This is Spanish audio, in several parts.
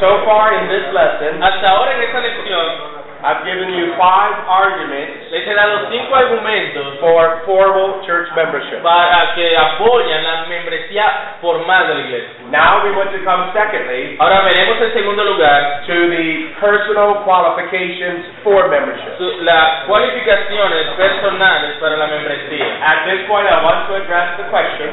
So far in this lesson, Hasta ahora en esta lección I've given you five arguments les he dado cinco argumentos for formal church membership. para que apoyan la membresía formal de la iglesia. Now we want to come secondly Ahora veremos en segundo lugar to the personal qualifications for membership. su- las cualificaciones personales para la membresía. At this point, I want to address the question,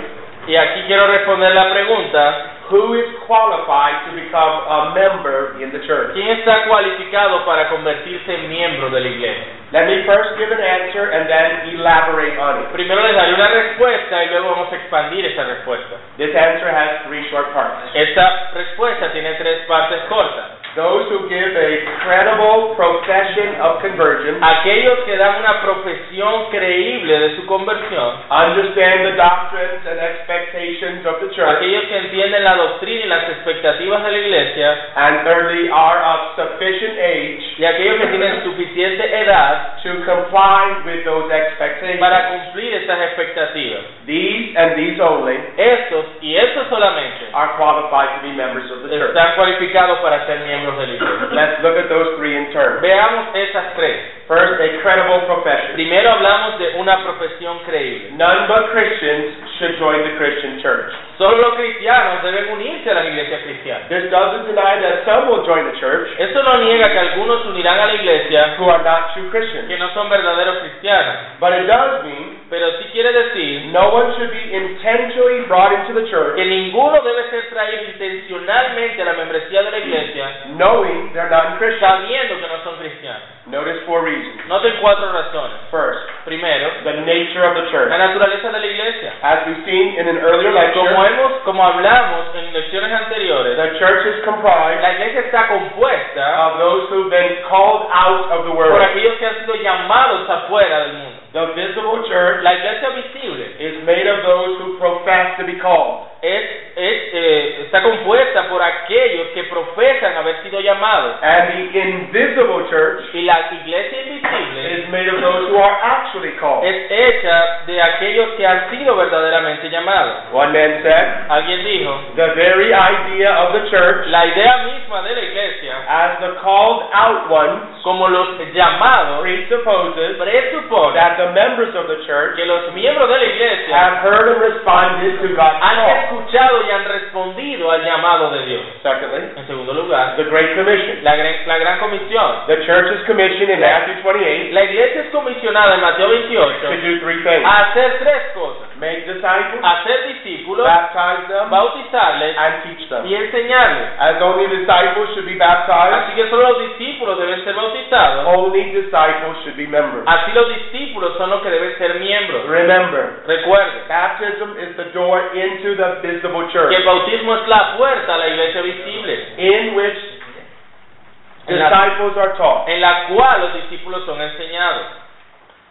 Y aquí quiero responder la pregunta, who is qualified to become a member in the church? ¿quién está cualificado para convertirse en miembro de la iglesia? Let me first give an answer and then elaborate on it. Primero les daré una respuesta y luego vamos a expandir esa respuesta. This answer has three short parts. Esta respuesta tiene tres partes cortas. Those who give a credible profession of conversion Aquellos que dan una profesión creíble de su conversión, understand the doctrines and expectations of the church, aquellos que entienden la doctrina y las expectativas de la iglesia, and thirdly, are of sufficient age y aquellos que tienen suficiente edad to comply with those expectations. para cumplir esas expectativas. These and these only Estos y estos solamente are qualified to be members of the church. están cualificados para ser miembros Let's look at those three in turn. Veamos esas tres. First, a credible profession. Primero hablamos de una profesión creíble. None but Christians should join the Christian church. Solo los cristianos deben unirse a las iglesias cristianas. This doesn't deny that some will join the church Esto no niega que algunos unirán a la iglesia who are not true Christians. que no son verdaderos cristianos, But it does mean pero sí quiere decir no one should be intentionally brought into the church que ninguno debe ser traído intencionalmente a la membresía de la iglesia knowing they're not Christians. sabiendo que no son cristianos. Notice four reasons. Noten cuatro razones. First, Primero, the nature of the church. la naturaleza de la iglesia. As we've seen in an earlier Como lecture, hemos, como hablamos en lecciones anteriores, the church is comprised la iglesia está compuesta of those who've been called out of the por world. aquellos que han sido llamados afuera del mundo. The visible church La iglesia visible is made of those who profess to be called. Invisible church Y la iglesia invisible is made of those who are actually called. es hecha de aquellos que han sido verdaderamente llamados. One man said, Alguien dijo, the very idea of the church la idea misma de la iglesia, as the called out ones como los llamados, presupposes presupone that the members of the church que los miembros de la have heard and responded to God's han call. escuchado y han respondido al llamado de Dios. Secondly, En segundo lugar, the Great Commission. la gran, la gran comisión. The church is commissioned in Matthew 28 La iglesia es comisionada en Mateo to 28 do three things. a hacer tres cosas. Make disciples, Hacer discípulos, baptize them, bautizarles and teach them. y enseñarles. As only disciples should be baptized, Así que solo los discípulos only disciples should be members. Así los discípulos son los que deben ser miembros. Remember, Recuerden baptism is the door into the visible church, que el bautismo es la puerta a la iglesia visible, in which disciples are taught. en la cual los discípulos son enseñados.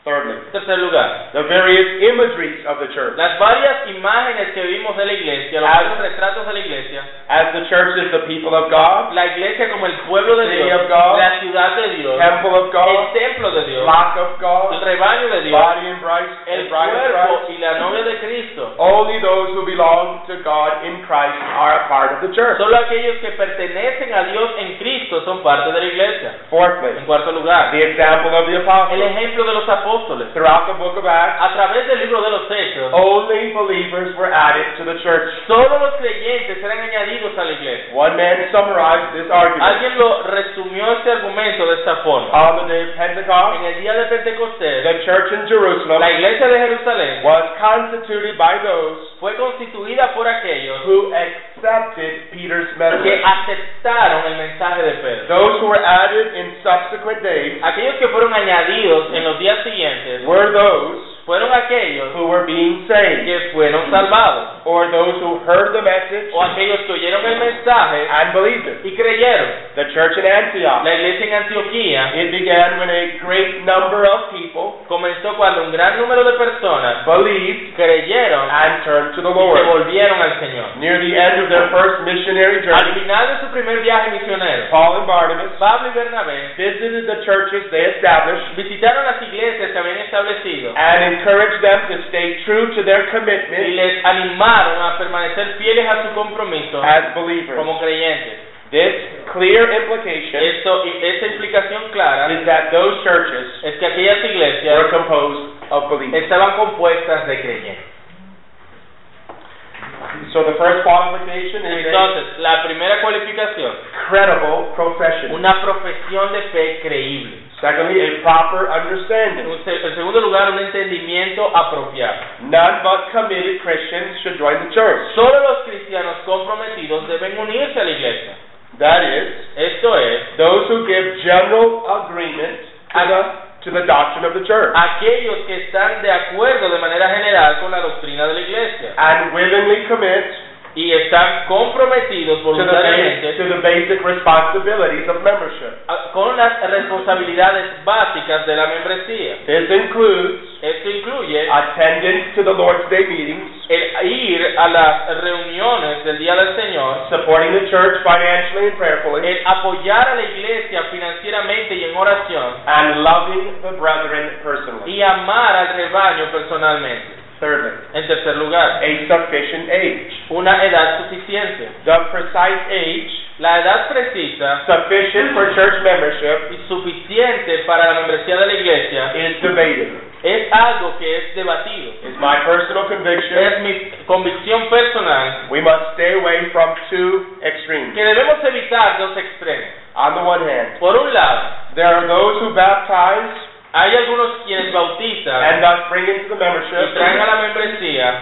Thirdly, tercer lugar, the various imageries of the church. las varias imágenes que vimos de la iglesia, los varios retratos de la iglesia, As the church is the people of God, la iglesia como el pueblo de City Dios, of God, la ciudad de Dios, temple of el God, templo de Dios, flock of el God, rebaño de Dios, body and bride, el cuerpo Christ. y la novia de Cristo. Only those who belong to God in Christ are a part of the church. Solo aquellos que pertenecen a Dios en Cristo son parte de la iglesia. Fourthly, En cuarto lugar, the example of the el apostles. ejemplo de los apóstoles. Throughout the book of Acts, A través del libro de los Hechos, only believers were added to the church. solo los creyentes eran añadidos a la iglesia. One man summarized this argument. Alguien lo resumió este argumento de esta forma. On the day of Pentecost, En el día de Pentecostés, the church in Jerusalem la iglesia de Jerusalén was constituted by those fue constituida por aquellos who accepted Peter's que aceptaron el mensaje de Pedro. Those who were added in subsequent days Aquellos que fueron añadidos en los días siguientes were those fueron aquellos who were being saved, que fueron salvados, or those who heard the message o aquellos que oyeron el mensaje and believed it. y creyeron. The church in Antioch, La iglesia en Antioquía it began when a great number of people comenzó cuando un gran número de personas believed creyeron and turned to the y se Lord. volvieron al Señor. Near the end of their first missionary Al journey, final de su primer viaje misionero, Paul and Barnabas Pablo y Bernabé visited the churches they established visitaron las iglesias que habían establecido and encouraged them to stay true to their y commitment les animaron a permanecer fieles a su compromiso as believers. como creyentes. This clear implication Esto, y implicación clara is that those churches es que aquellas were iglesias composed of believers. estaban compuestas de creyentes. So the first qualification is a Entonces, la primera cualificación, credible profession. una profesión de fe creíble. Secondly, a proper understanding. Se- en segundo lugar, un entendimiento apropiado. None but committed Christians should join the church. Solo los cristianos comprometidos deben unirse a la iglesia. That is, Esto es, those who give general agreement to the, to the doctrine of the church. Aquellos que están de acuerdo de manera general con la doctrina de la iglesia. And willingly commit y están comprometidos voluntariamente to the basic responsibilities of membership. a- con las responsabilidades básicas de la membresía. This includes Esto incluye attendance to the Lord's Day meetings, el ir a las reuniones del Día del Señor, supporting the church financially and prayerfully, el apoyar a la iglesia financieramente y en oración and loving the brethren personally. y amar al rebaño personalmente. Thirdly, En tercer lugar, a sufficient age. una edad suficiente. The precise age La edad precisa sufficient for church membership y suficiente para la membresía de la iglesia is debated. es algo que es debatido. It's my personal conviction Es mi convicción personal we must stay away from two extremes. que debemos evitar dos extremos. On the one hand, Por un lado, there are those who baptize hay algunos quienes bautizan and thus bring into the y traen a membership la membresía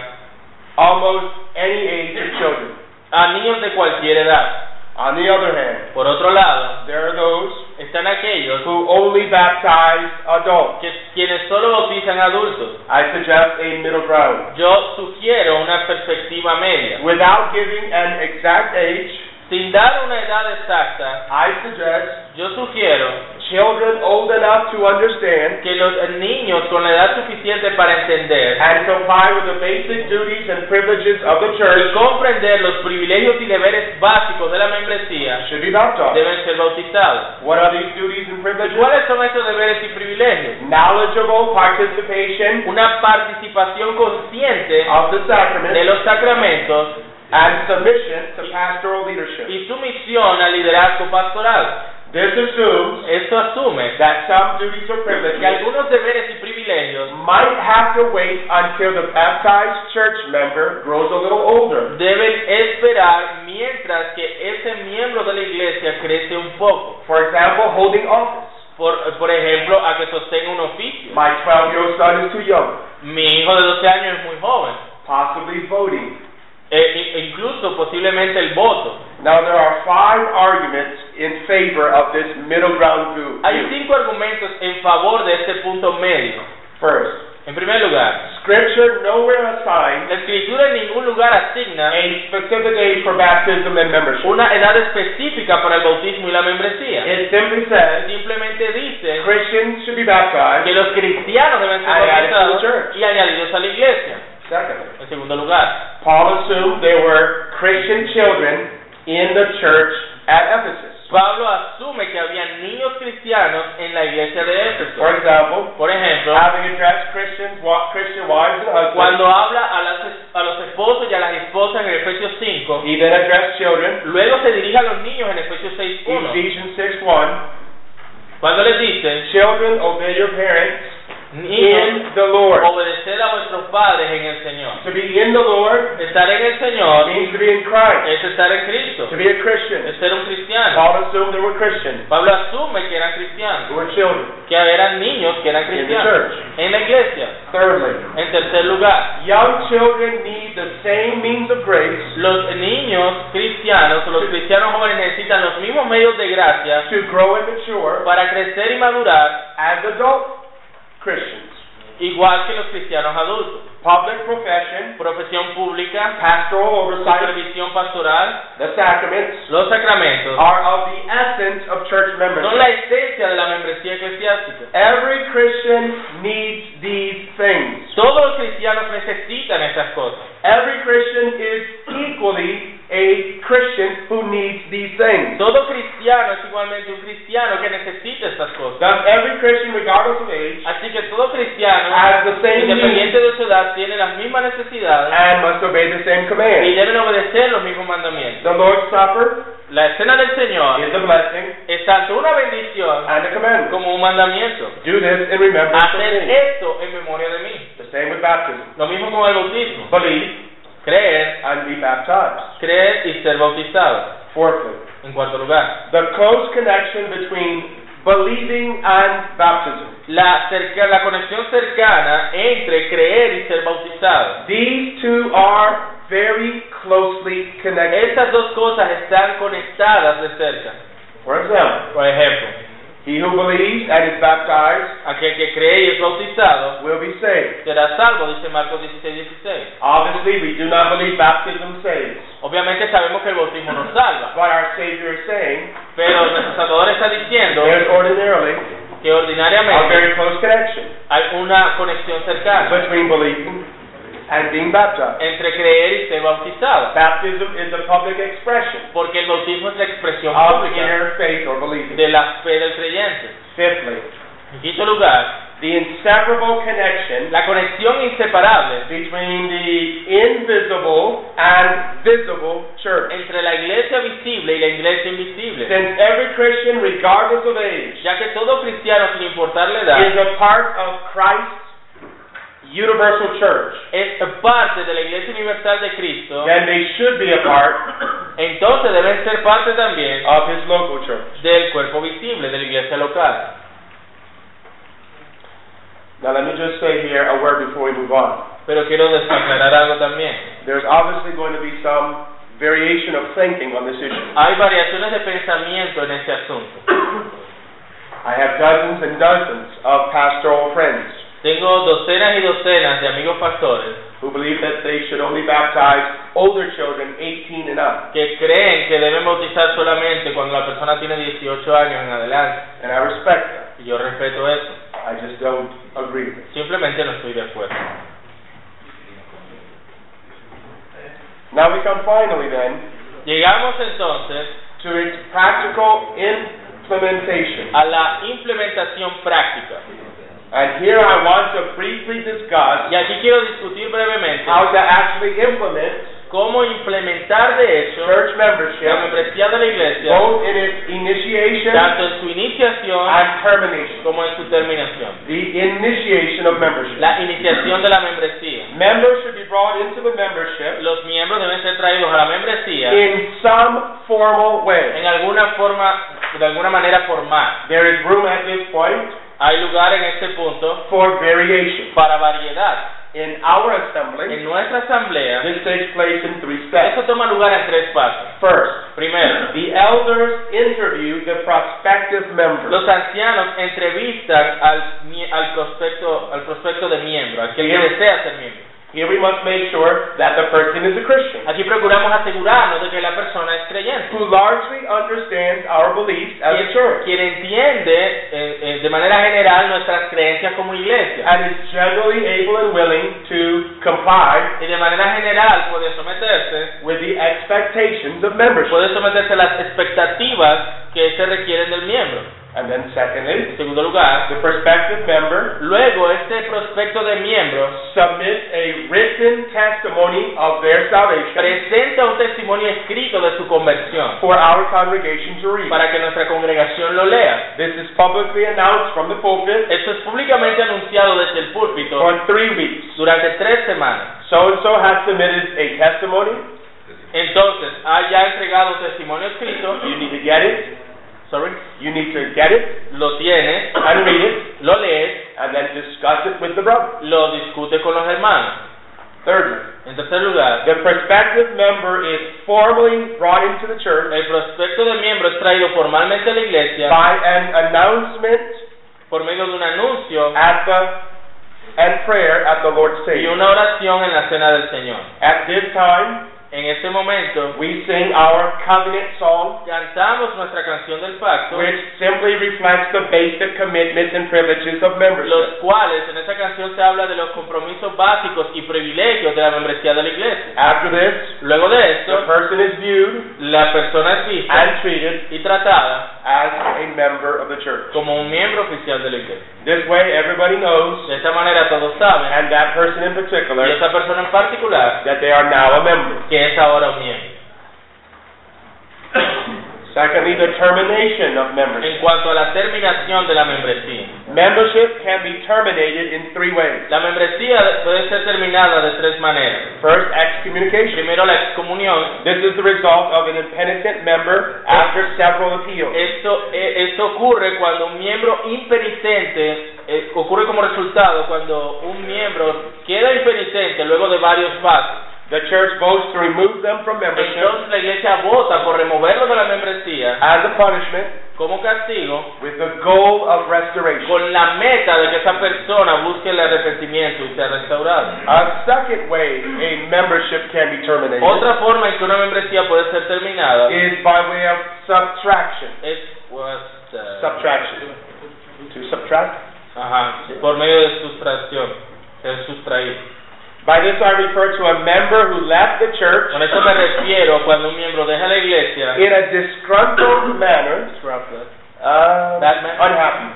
almost any age of children. a niños de cualquier edad. On the other hand, Por otro lado, there are those están aquellos who only baptize adults. que quienes solo bautizan adultos. I suggest a middle ground. Yo sugiero una perspectiva media. Without giving an exact age, Sin dar una edad exacta, I suggest yo sugiero children old enough to understand que los niños con la edad suficiente para entender and comply with the basic duties and privileges of the y church comprender los privilegios y deberes básicos de la membresía should be baptized. deben ser bautizados. What are these duties and privileges? ¿Cuáles son estos deberes y privilegios? Knowledgeable participation Una participación consciente of the de sacrament los sacramentos and submission to pastoral leadership. y sumisión al liderazgo pastoral. This assumes Esto asume that some duties or que privileges algunos deberes y privilegios might have to wait until the baptized church member grows a little older. deben esperar mientras que ese miembro de la iglesia crece un poco. For example, holding office. Por, por ejemplo, a que sostenga un oficio. My 12-year-old son is too young. Mi hijo de 12 años es muy joven. Possibly voting. E- e- incluso posiblemente el voto. Now there are five arguments in favor of this middle ground view. Hay cinco argumentos en favor de este punto medio. First, En primer lugar, Scripture nowhere assigns la escritura en ningún lugar asigna a specific age for baptism and membership. una edad específica para el bautismo y la membresía. It simply says Simplemente dice Christians should be baptized. que los cristianos deben ser bautizados y añadidos a la iglesia. En segundo lugar, Paul assumed there were Christian children in the church at Ephesus. Pablo asume que había niños cristianos en la iglesia de Éfeso. For example, Por ejemplo, having addressed Christians, Christian wives and husbands, cuando habla a, las, a los esposos y a las esposas en Efesios 5, he then addressed children. luego se dirige a los niños en Efesios 6.1, Ephesians 6:1. cuando les dice, Children, obey your parents in the Lord. obedeced a vuestros padres en el Señor. To be in the Lord Estar en el Señor means to be in Christ. es estar en Cristo, To be a Christian. es ser un cristiano. Paul assumed there were Christians Pablo asume que eran cristianos, who were children que eran niños que eran in the cristianos church. en la iglesia. Thirdly, En tercer lugar, young children need the same means of grace los niños cristianos los cristianos jóvenes necesitan los mismos medios de gracia to grow and mature para crecer y madurar as adult Christians. igual que los cristianos adultos. Public profession, Profesión pública, pastoral oversight, supervisión pastoral, the sacraments los sacramentos are of the essence of church son la membership. esencia de la membresía eclesiástica. Every Christian needs these things. Todos los cristianos necesitan estas cosas. Every Christian is equally Christian who needs these things. Todo cristiano es igualmente un cristiano que necesita estas cosas. Thus, every Christian, regardless of age, Así que todo cristiano, has the same independiente needs de su edad, tiene las mismas necesidades and must obey the same y command. deben obedecer los mismos mandamientos. The Lord's Supper La escena del Señor is a blessing es tanto una bendición and a commandment. como un mandamiento. Do this in remembrance of Hacer me. esto en memoria de mí. The same with baptism. Lo mismo con el bautismo. Believe Creer, and be baptized. creer y ser bautizado. Fourthly, En cuarto lugar, the close connection between believing and baptism. la, cerca- la conexión cercana entre creer y ser bautizado. These two are very closely connected. Estas dos cosas están conectadas de cerca. For example, Por ejemplo, he who believes and is baptized aquel que cree y es bautizado will be saved. será salvo, dice Marcos 16, 16. Obviously, we do not believe baptism saves. Obviamente sabemos que el bautismo nos salva, But our Savior is saying pero nuestro Salvador está diciendo there's ordinarily que a ordinariamente very close connection hay una conexión cercana between believing and being baptized. entre creer y ser bautizado, Baptism is a public expression porque el bautismo es la expresión of pública inner faith or believing. de la fe del creyente. Fifthly, En quinto lugar, the inseparable connection la conexión inseparable between the invisible and visible church. entre la iglesia visible y la iglesia invisible, Since every Christian, regardless of age, ya que todo cristiano, sin importar la is edad, a part of Christ's universal church, es parte de la iglesia universal de Cristo, then they should be a part entonces deben ser parte también of his local church. del cuerpo visible de la iglesia local. Now, let me just say here a word before we move on. Pero quiero desaclarar algo también. There's obviously going to be some variation of thinking on this issue. Hay variaciones de pensamiento en este asunto. I have dozens and dozens of pastoral friends Tengo docenas y docenas de amigos pastores who believe that they should only baptize older children 18 and up. que creen que deben bautizar solamente cuando la persona tiene 18 años en adelante. And I respect that. Y yo respeto eso. I just don't agree with it. Simplemente no estoy de acuerdo. Now we come finally then Llegamos entonces to its practical implementation. a la implementación práctica. And here I want to briefly discuss Y aquí quiero discutir brevemente how to actually implement cómo implementar de hecho church la membership membresía de la iglesia, both in its initiation tanto en su iniciación and termination. como en su terminación. The initiation of membership. La iniciación de la membresía. Members should be brought into the membership Los miembros deben ser traídos a la membresía in some formal way. en alguna forma, de alguna manera formal. There is room at this point Hay lugar en este punto for variation. para variedad. In our assembly, En nuestra asamblea, this takes place in three steps. eso toma lugar en tres pasos. First, Primero, the elders interview the prospective members. los ancianos entrevistan al, mie- al prospecto al prospecto de miembro, al que Bien. desea ser miembro. Here we must make sure that the person is a Christian Aquí procuramos asegurarnos de que la persona es creyente, who largely understands our beliefs as a quien, church quien entiende eh, eh, de manera general nuestras creencias como iglesia and is generally able and willing to comply y de manera general puede someterse with the expectations of membership. puede someterse a las expectativas que se requieren del miembro. And then secondly, En segundo lugar, the prospective member luego este prospecto de miembros submits a written testimony of their salvation presenta un testimonio escrito de su conversión for our congregation to read. para que nuestra congregación lo lea. This is publicly announced from the pulpit Esto es públicamente anunciado desde el púlpito for three weeks. durante tres semanas. So and so has submitted a testimony. Entonces, ha ya entregado testimonio escrito, You need to get it. Sorry, You need to get it lo tienes, and read it lo lees, and then discuss it with the brother. lo discute con los hermanos. Thirdly, En tercer lugar, the prospective member is formally brought into the church el prospecto de miembro es traído formalmente a la iglesia by an announcement por medio de un anuncio at the and prayer at the Lord's y table. una oración en la cena del Señor. At this time, En este momento, we sing our covenant song, cantamos nuestra canción del pacto, which simply reflects the basic commitments and privileges of los membership. cuales en esa canción se habla de los compromisos básicos y privilegios de la membresía de la iglesia. After this, Luego de the esto, person is viewed la persona es vista and treated y tratada as a member of the church. como un miembro oficial de la iglesia. This way, everybody knows, De esta manera todos saben, and that person in y particular, esa persona en particular, that they are now a member. que es ahora un miembro. Secondly, the termination of membership. En cuanto a la terminación de la membresía. Membership can be terminated in three ways. La membresía puede ser terminada de tres maneras. First, excommunication. Primero, la excomunión. This is the result of an impenitent member after several appeals. Esto, eh, esto ocurre cuando un miembro impenitente, eh, ocurre como resultado cuando un miembro queda impenitente luego de varios pasos. The church votes to remove them from membership Entonces la iglesia vota por removerlo de la membresía as a punishment como castigo with the goal of restoration. con la meta de que esa persona busque el arrepentimiento y sea restaurada. A second way a membership can be terminated Otra forma en que una membresía puede ser terminada is by way of subtraction. es pues, eh, Subtraction. To subtract? ajá, por medio de sustracción, ser sustraído. By this I refer to a member who left the church Con eso me refiero cuando un miembro deja la iglesia in a disgruntled manner, uh, Bad man? unhappy,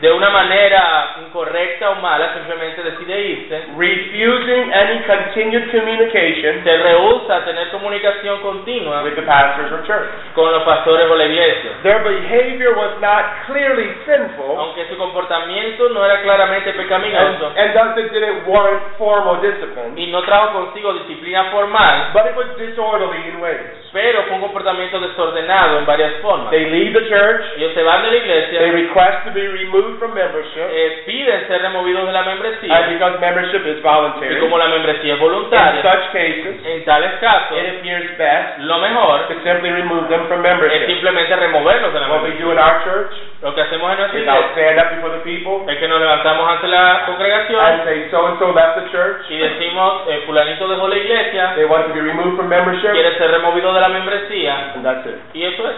de una manera incorrecta o mala, simplemente decide irse, refusing any continued communication se rehúsa a tener comunicación continua with the pastors or church. con los pastores o la iglesia. Their behavior was not clearly sinful, Aunque su comportamiento no era claramente and, pecaminoso and thus it didn't warrant formal discipline, y no trajo consigo disciplina formal, but it was disorderly in ways. pero fue un comportamiento desordenado en varias formas. They leave the church, Ellos se van de la they iglesia, request to be removed from membership, eh, piden ser removidos de la and membresía because membership is y voluntary, como la membresía es in voluntaria, such cases, en tales casos, it appears best lo mejor to simply remove them from es membership. simplemente removerlos de la What we membresía. do in our church Lo que hacemos en nuestra is I'll iglesia stand up before the people es que nos levantamos ante la and congregación say, so and so left the church, y decimos, eh, fulanito dejó la iglesia, they want to be removed from membership, quiere ser removido de la membresía, and that's it. y eso es.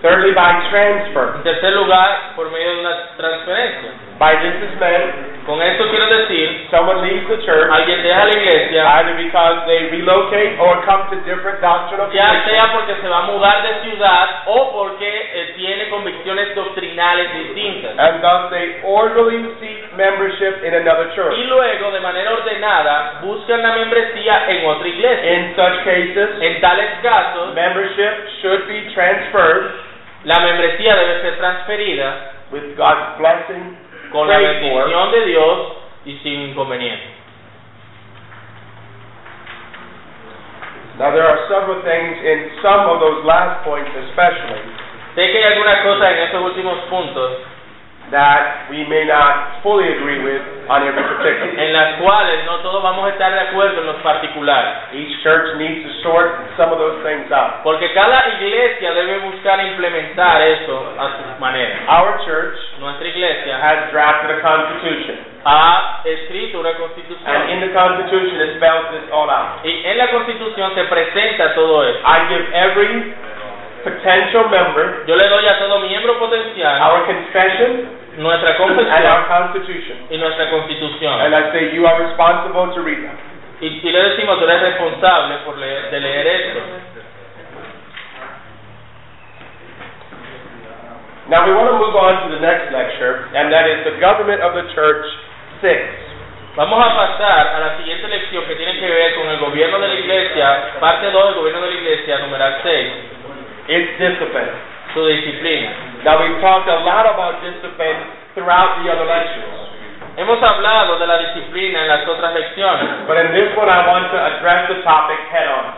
Thirdly, by transfer. En tercer lugar, por medio de una transferencia. By this is meant Con esto quiero decir, someone leaves the church alguien deja la iglesia, either because they relocate or come to different doctrinal ya sea porque se va a mudar de ciudad o porque eh, tiene convicciones doctrinales distintas. and thus they orderly seek membership in another church. Y luego, de manera ordenada, buscan la membresía en otra iglesia. In such cases, En tales casos, membership should be transferred la membresía debe ser transferida with God's blessing, con la prayed for, bendición de Dios y sin inconveniente. Now, there are several things in some of those last points, especially, Sé que hay algunas cosas en estos últimos puntos that we may not fully agree with on every particular. en las cuales no todos vamos a estar de acuerdo en los particulares. Each church needs to sort some of those things out. Porque cada iglesia debe buscar implementar eso a su manera. Our church Nuestra iglesia has drafted a constitution, ha escrito una and constitución in the constitution it spells this all out. y en la constitución se presenta todo eso. I give every potential member Yo le doy a todo miembro potencial our confession nuestra and our confesión constitution, y nuestra constitución. and I say you are responsible to read them. Y, y le decimos, tú eres responsable por leer, de leer esto. Now we want to move on to the next lecture, and that is the government of the church six. Vamos a pasar a la siguiente lección que tiene que ver con el gobierno de la iglesia, parte 2 del gobierno de la iglesia, numeral 6, It's discipline. su disciplina. Now we've talked a lot about discipline throughout the other lectures, Hemos hablado de la disciplina en las otras lecciones, but in this one I want to address the topic head on.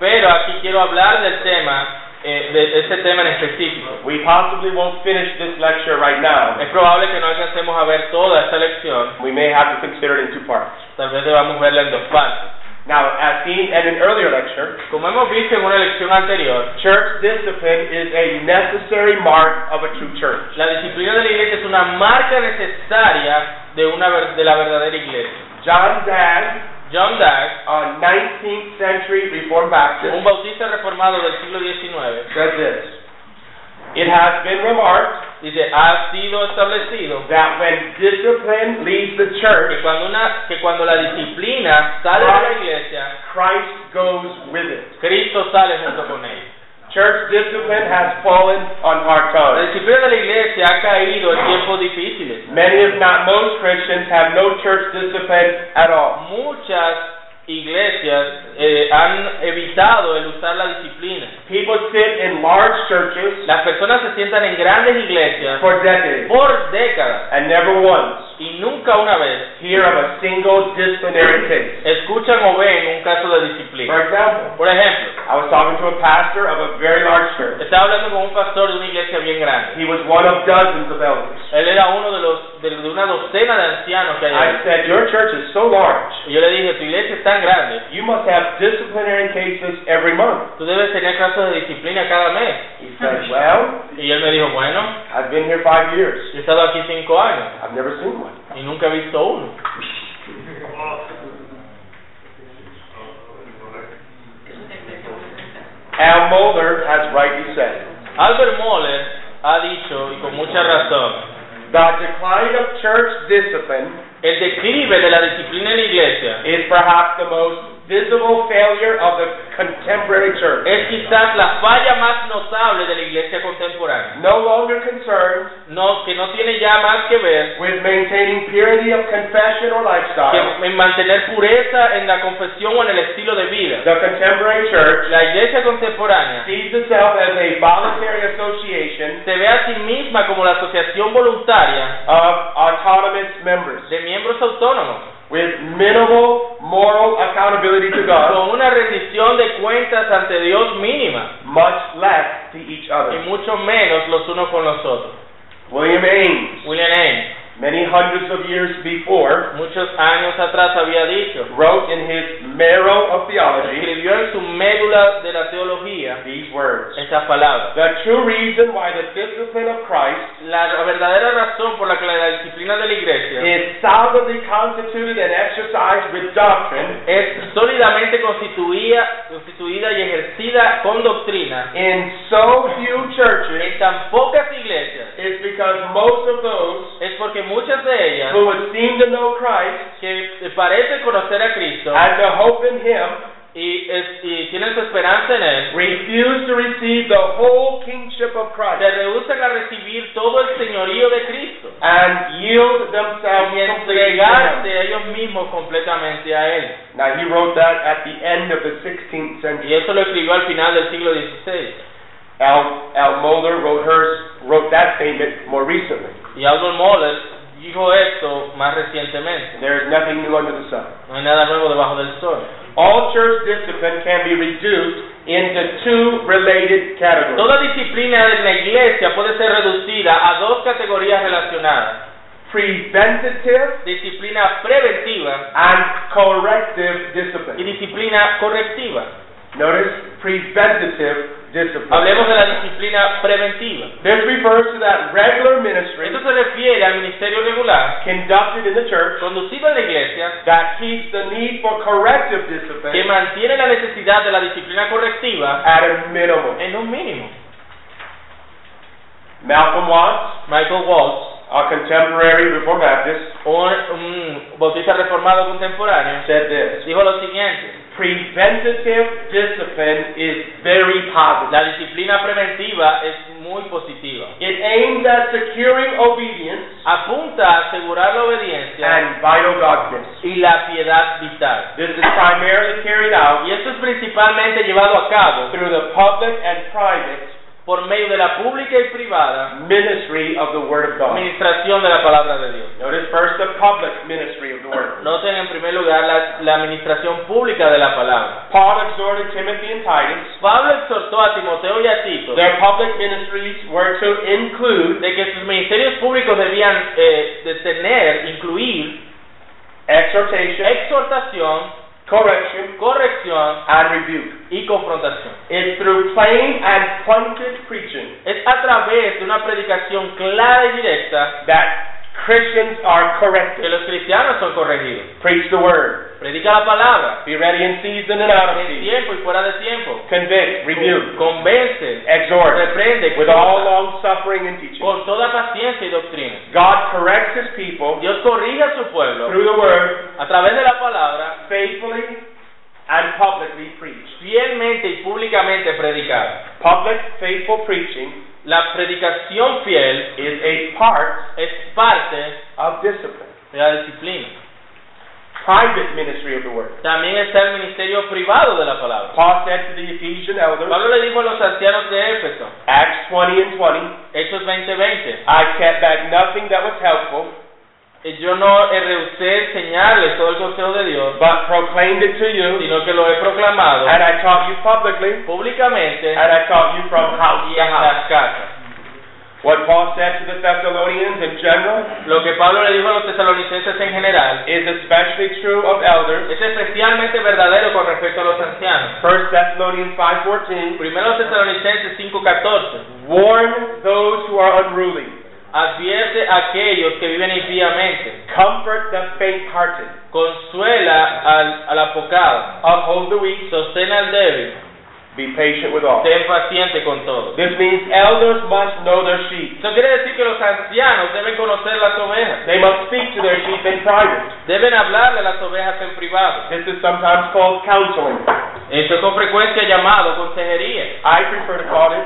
pero aquí quiero hablar del tema, eh, de este tema en específico. We possibly won't finish this lecture right now. Es probable que no alcancemos a ver toda esta lección, We may have to consider it in two parts. tal vez debamos verla en dos partes. Now, as seen in an earlier lecture, Como hemos visto en una lección anterior, church discipline is a necessary mark of a true church. la disciplina de la iglesia es una marca necesaria de, una, de la verdadera iglesia. John Dagg, John Dagg, a 19th century Reformed Baptist, un bautista reformado del siglo XIX, said this. It has been remarked dice, ha sido establecido that when discipline leaves the que church, cuando, una, que cuando la disciplina sale de la iglesia, Christ goes with it. Cristo sale junto con él. Church discipline has fallen on hard La times. disciplina de la iglesia ha caído en tiempos difíciles. Many, if not most, Christians have no church discipline at all. Muchas iglesias eh, han evitado el usar la disciplina. People sit in large churches Las personas se sientan en grandes iglesias for decades por décadas and never once y nunca una vez hear of a single disciplinary case. escuchan o ven un caso de For disciplina. example, Por ejemplo, I was talking to a pastor of a very large church. estaba hablando con un pastor de una iglesia bien grande. He was one of dozens of elders. Él era uno de los de, de una docena de ancianos que hay ahí. I said, Your church is so large. Y yo le dije, tu iglesia es tan grande, You must have disciplinary cases every month. tú debes tener casos de disciplina cada mes. He said, Well, Y él me dijo, bueno, I've been here five years. yo he estado aquí cinco años I've never seen one. Y nunca he visto uno. Al Mohler has rightly said, Albert Moller ha dicho, y con mucha razón, The decline of church discipline el declive de la disciplina en la iglesia is perhaps the most visible failure of the contemporary church. es quizás la falla más notable de la iglesia contemporánea. No longer concerned No, que no tiene ya más que ver with maintaining purity of confession or lifestyle, que en mantener pureza en la confesión o en el estilo de vida. the contemporary church La iglesia contemporánea sees itself as a voluntary association se ve a sí misma como la asociación voluntaria of autonomous members de miembros autónomos, with minimal moral accountability to God, con una rendición de cuentas ante Dios mínima much less to each y other. mucho menos los unos con los otros. William Ames, William Ames, many hundreds of years before, muchos años atrás había dicho, wrote in his Marrow of Theology escribió en su médula de la teología these words. estas palabras. The true reason why the discipline of Christ La verdadera razón por la que la disciplina de la iglesia is solidly constituted and exercised with doctrine es sólidamente constituida, constituida y ejercida con doctrina in so few churches en tan pocas iglesias is because most of those es porque muchas de ellas who would seem to know Christ que parecen conocer a Cristo and to hope in Him y, es- y tienen su esperanza en Él, refuse to receive the whole kingship of se Christ rehusan a recibir todo el señorío de Cristo and yield themselves y completely to Him. entregarse ellos mismos completamente a Él. Now he wrote that at the end of the 16th Y century. eso lo escribió al final del siglo XVI. Al, Al Mohler wrote hers, wrote that statement more recently. Y Albert Moller dijo esto más recientemente. There is nothing new under the sun. No hay nada nuevo debajo del sol. All church discipline can be reduced into two related categories. Toda disciplina de la iglesia puede ser reducida a dos categorías relacionadas. Preventative Disciplina preventiva and corrective y discipline. disciplina correctiva. Notice preventative discipline. Hablemos de la disciplina preventiva. This refers to that regular ministry Esto se refiere al ministerio regular conducted in the church conducido en la iglesia that keeps the need for corrective que discipline mantiene la necesidad de la disciplina correctiva at a minimum. en un mínimo. Malcolm Watts, Michael Waltz, a contemporary Reformed Baptist, un, un bautista reformado contemporáneo, said this dijo lo siguiente. Preventative discipline is very positive. La disciplina preventiva es muy positiva. It aims at securing obedience Apunta a asegurar la obediencia and vital godliness. y la piedad vital. This is primarily carried out Y esto es principalmente llevado a cabo through the public and private por medio de la pública y privada ministry of the Word of God. administración de la palabra de Dios. Notice first the public ministry of the Word. Noten en primer lugar la, la administración pública de la palabra. Paul exhorted Timothy and Titus Pablo exhortó a Timoteo y a Tito their public ministries were to include de que sus ministerios públicos debían eh, de tener, incluir exhortation, exhortación, correction, corrección and rebuke. y confrontación. It's through plain and pointed preaching Es a través de una predicación clara y directa that Christians are que corrected. los cristianos son corregidos. Preach the Word. Predica la palabra Be ready in season and out of season. tiempo y fuera de tiempo. Convict, rebuke, Convence, exhort, reprende, with all long suffering and teaching. con toda paciencia y doctrina. God corrects His people Dios corrige a su pueblo through the Word, a través de la palabra, faithfully and publicly preached. fielmente y públicamente predicada. Public, faithful preaching La predicación fiel is a part es parte of discipline. de la disciplina. private ministry of the word. También está el ministerio privado de la palabra. Paul said to the Ephesian elders, Pablo le dijo a los ancianos de Éfeso, Acts 20 and 20, Hechos 20:20, I kept back nothing that was helpful, "Y yo no rehusé enseñarles todo el consejo de Dios, but proclaimed it to you, sino que lo he proclamado and I taught you publicly, públicamente and I taught you from house y to en house. las casas. What Paul said to the Thessalonians in general Lo que Pablo le dijo a los tesalonicenses en general is especially true of elders. es especialmente verdadero con respecto a los ancianos. 1 Thessalonians 5:14 Primero Tesalonicenses 5:14 Warn those who are unruly. Advierte a aquellos que viven impíamente, Comfort the faint-hearted. consuela al, al apocado, Uphold the weak. sostén al débil, Be patient with all. ten paciente con todos. This means elders must know their sheep. Eso quiere decir que los ancianos deben conocer las ovejas, They must speak to their sheep in private. deben hablarle a las ovejas en privado. This is sometimes called counseling. Esto es con frecuencia llamado consejería. I prefer to call it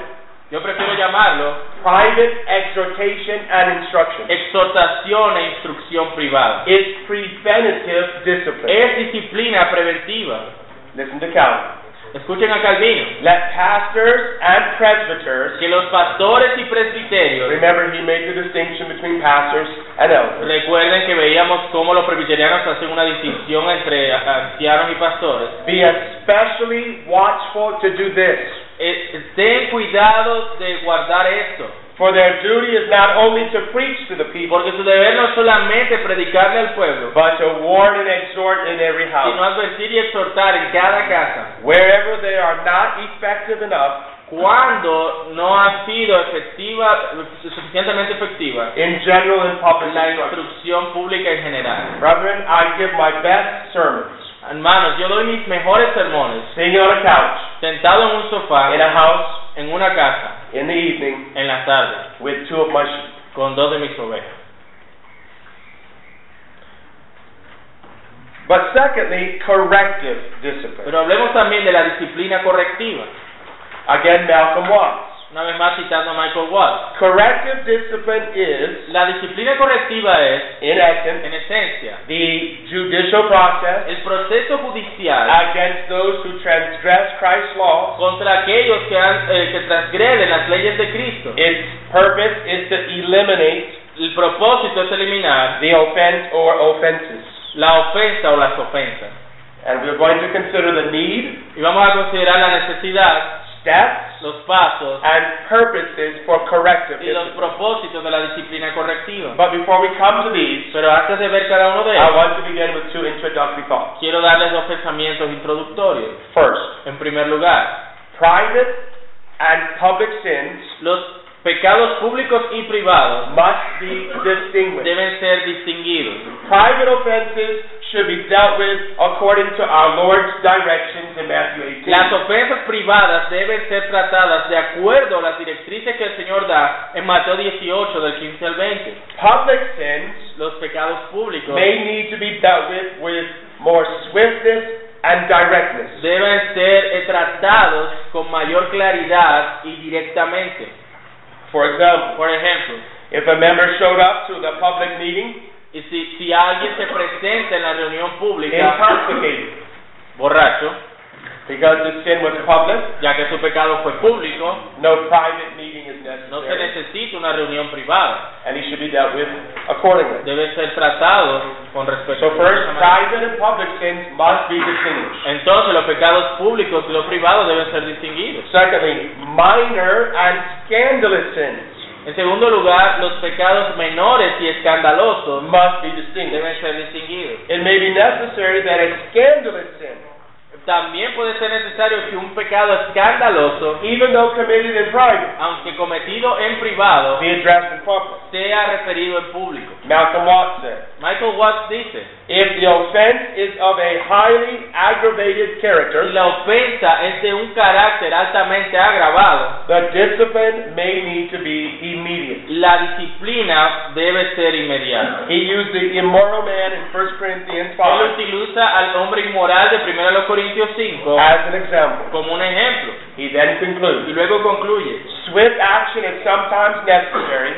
Yo prefiero llamarlo private exhortation and instruction. exhortación e instrucción privada. It's preventative discipline. Es disciplina preventiva. Listen to Calvin. Escuchen a Calvino. Let pastors and presbyters, Que los pastores y presbiterios remember he made the distinction between pastors and elders, recuerden que veíamos cómo los presbiterianos hacen una distinción entre ancianos y pastores. be especially watchful to do this. Eh, ten cuidado de guardar esto, For their duty is not only to preach to the people, porque su deber no es solamente predicarle al pueblo, but to warn and exhort in every sino house. advertir y exhortar en cada casa. Wherever they are not effective enough Cuando no ha sido efectiva, suficientemente efectiva, in general and public la instruction. instrucción pública en general. Brethren, I give my best sermons Hermanos, yo doy mis mejores sermones sitting on a couch, sentado en un sofá, in a house, en una casa, in the evening, en la tarde, with two of my sheep. con dos de mis ovejas. But secondly, corrective discipline. Pero hablemos también de la disciplina correctiva. Again, Malcolm Watts. Una vez más citando a Michael Watts. Corrective discipline is, La disciplina correctiva es, in essence, en esencia, the judicial process el proceso judicial against those who transgress Christ's law. contra aquellos que, han- eh, que transgreden las leyes de Cristo. Its purpose is to eliminate El propósito es eliminar the offense or offenses. la ofensa o las ofensas. And we're going to consider the need, Y vamos a considerar la necesidad, steps, los pasos and purposes for corrective y los propósitos de la disciplina correctiva. But before we come to these, Pero antes de ver cada uno de ellos, I want to begin with two introductory thoughts. quiero darles dos pensamientos introductorios. First, En primer lugar, private and public sins los pecados públicos y privados must be distinguished. deben ser distinguidos. Private offenses should be dealt with according to our Lord's directions in Matthew 18. Las ofensas privadas deben ser tratadas de acuerdo a las directrices que el Señor da en Mateo 18 del 15 al 20. Public sins Los pecados públicos may need to be dealt with with more swiftness and directness. deben ser eh, tratados con mayor claridad y directamente. For example, Por ejemplo, if a member showed up to the public meeting y si, si alguien se presenta en la reunión pública intoxicated. borracho, because the sin was public, ya que su pecado fue público, no private meeting is no se necessary, necesita una reunión privada. and he should be dealt with accordingly. Debe ser tratado con respecto So first, private and public sins must be distinguished. Entonces los pecados públicos y los privados deben ser distinguidos. Secondly, minor and scandalous sins En segundo lugar, los pecados menores y escandalosos must be distinguished. deben ser distinguidos. It may be necessary that a scandalous sin, También puede ser necesario que un pecado escandaloso, even though committed in private, aunque cometido en privado, be addressed in public. sea referido en público. Malcolm Watts said, Michael Watts dice, if the offense is of a highly aggravated si character, la ofensa es de un carácter altamente agravado, the discipline may need to be immediate. la disciplina debe ser inmediata. He used the immoral man in 1 Corinthians Él 5 utiliza al hombre inmoral de 1 Corintios 5 as an example. como un ejemplo He then y concludes, luego concluye. swift action is sometimes necessary.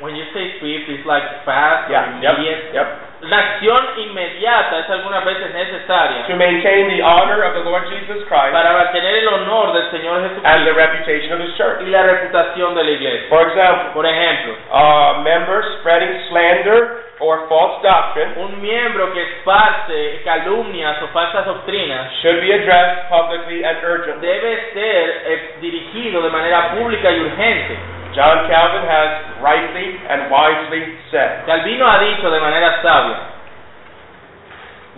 When you say swift, it's like fast Yeah, yep, immediate. yep. La acción inmediata es algunas veces necesaria to maintain the honor of the Lord Jesus Christ para mantener el honor del Señor and the Jesucristo reputation of His church. y la reputación de la iglesia. For example, Por ejemplo, a member spreading slander or false doctrine un miembro que esparce calumnias o falsas doctrinas should be addressed publicly and urgently. debe ser eh, dirigido de manera pública y urgente. John Calvin has rightly and wisely said, Calvino ha dicho de manera sabia,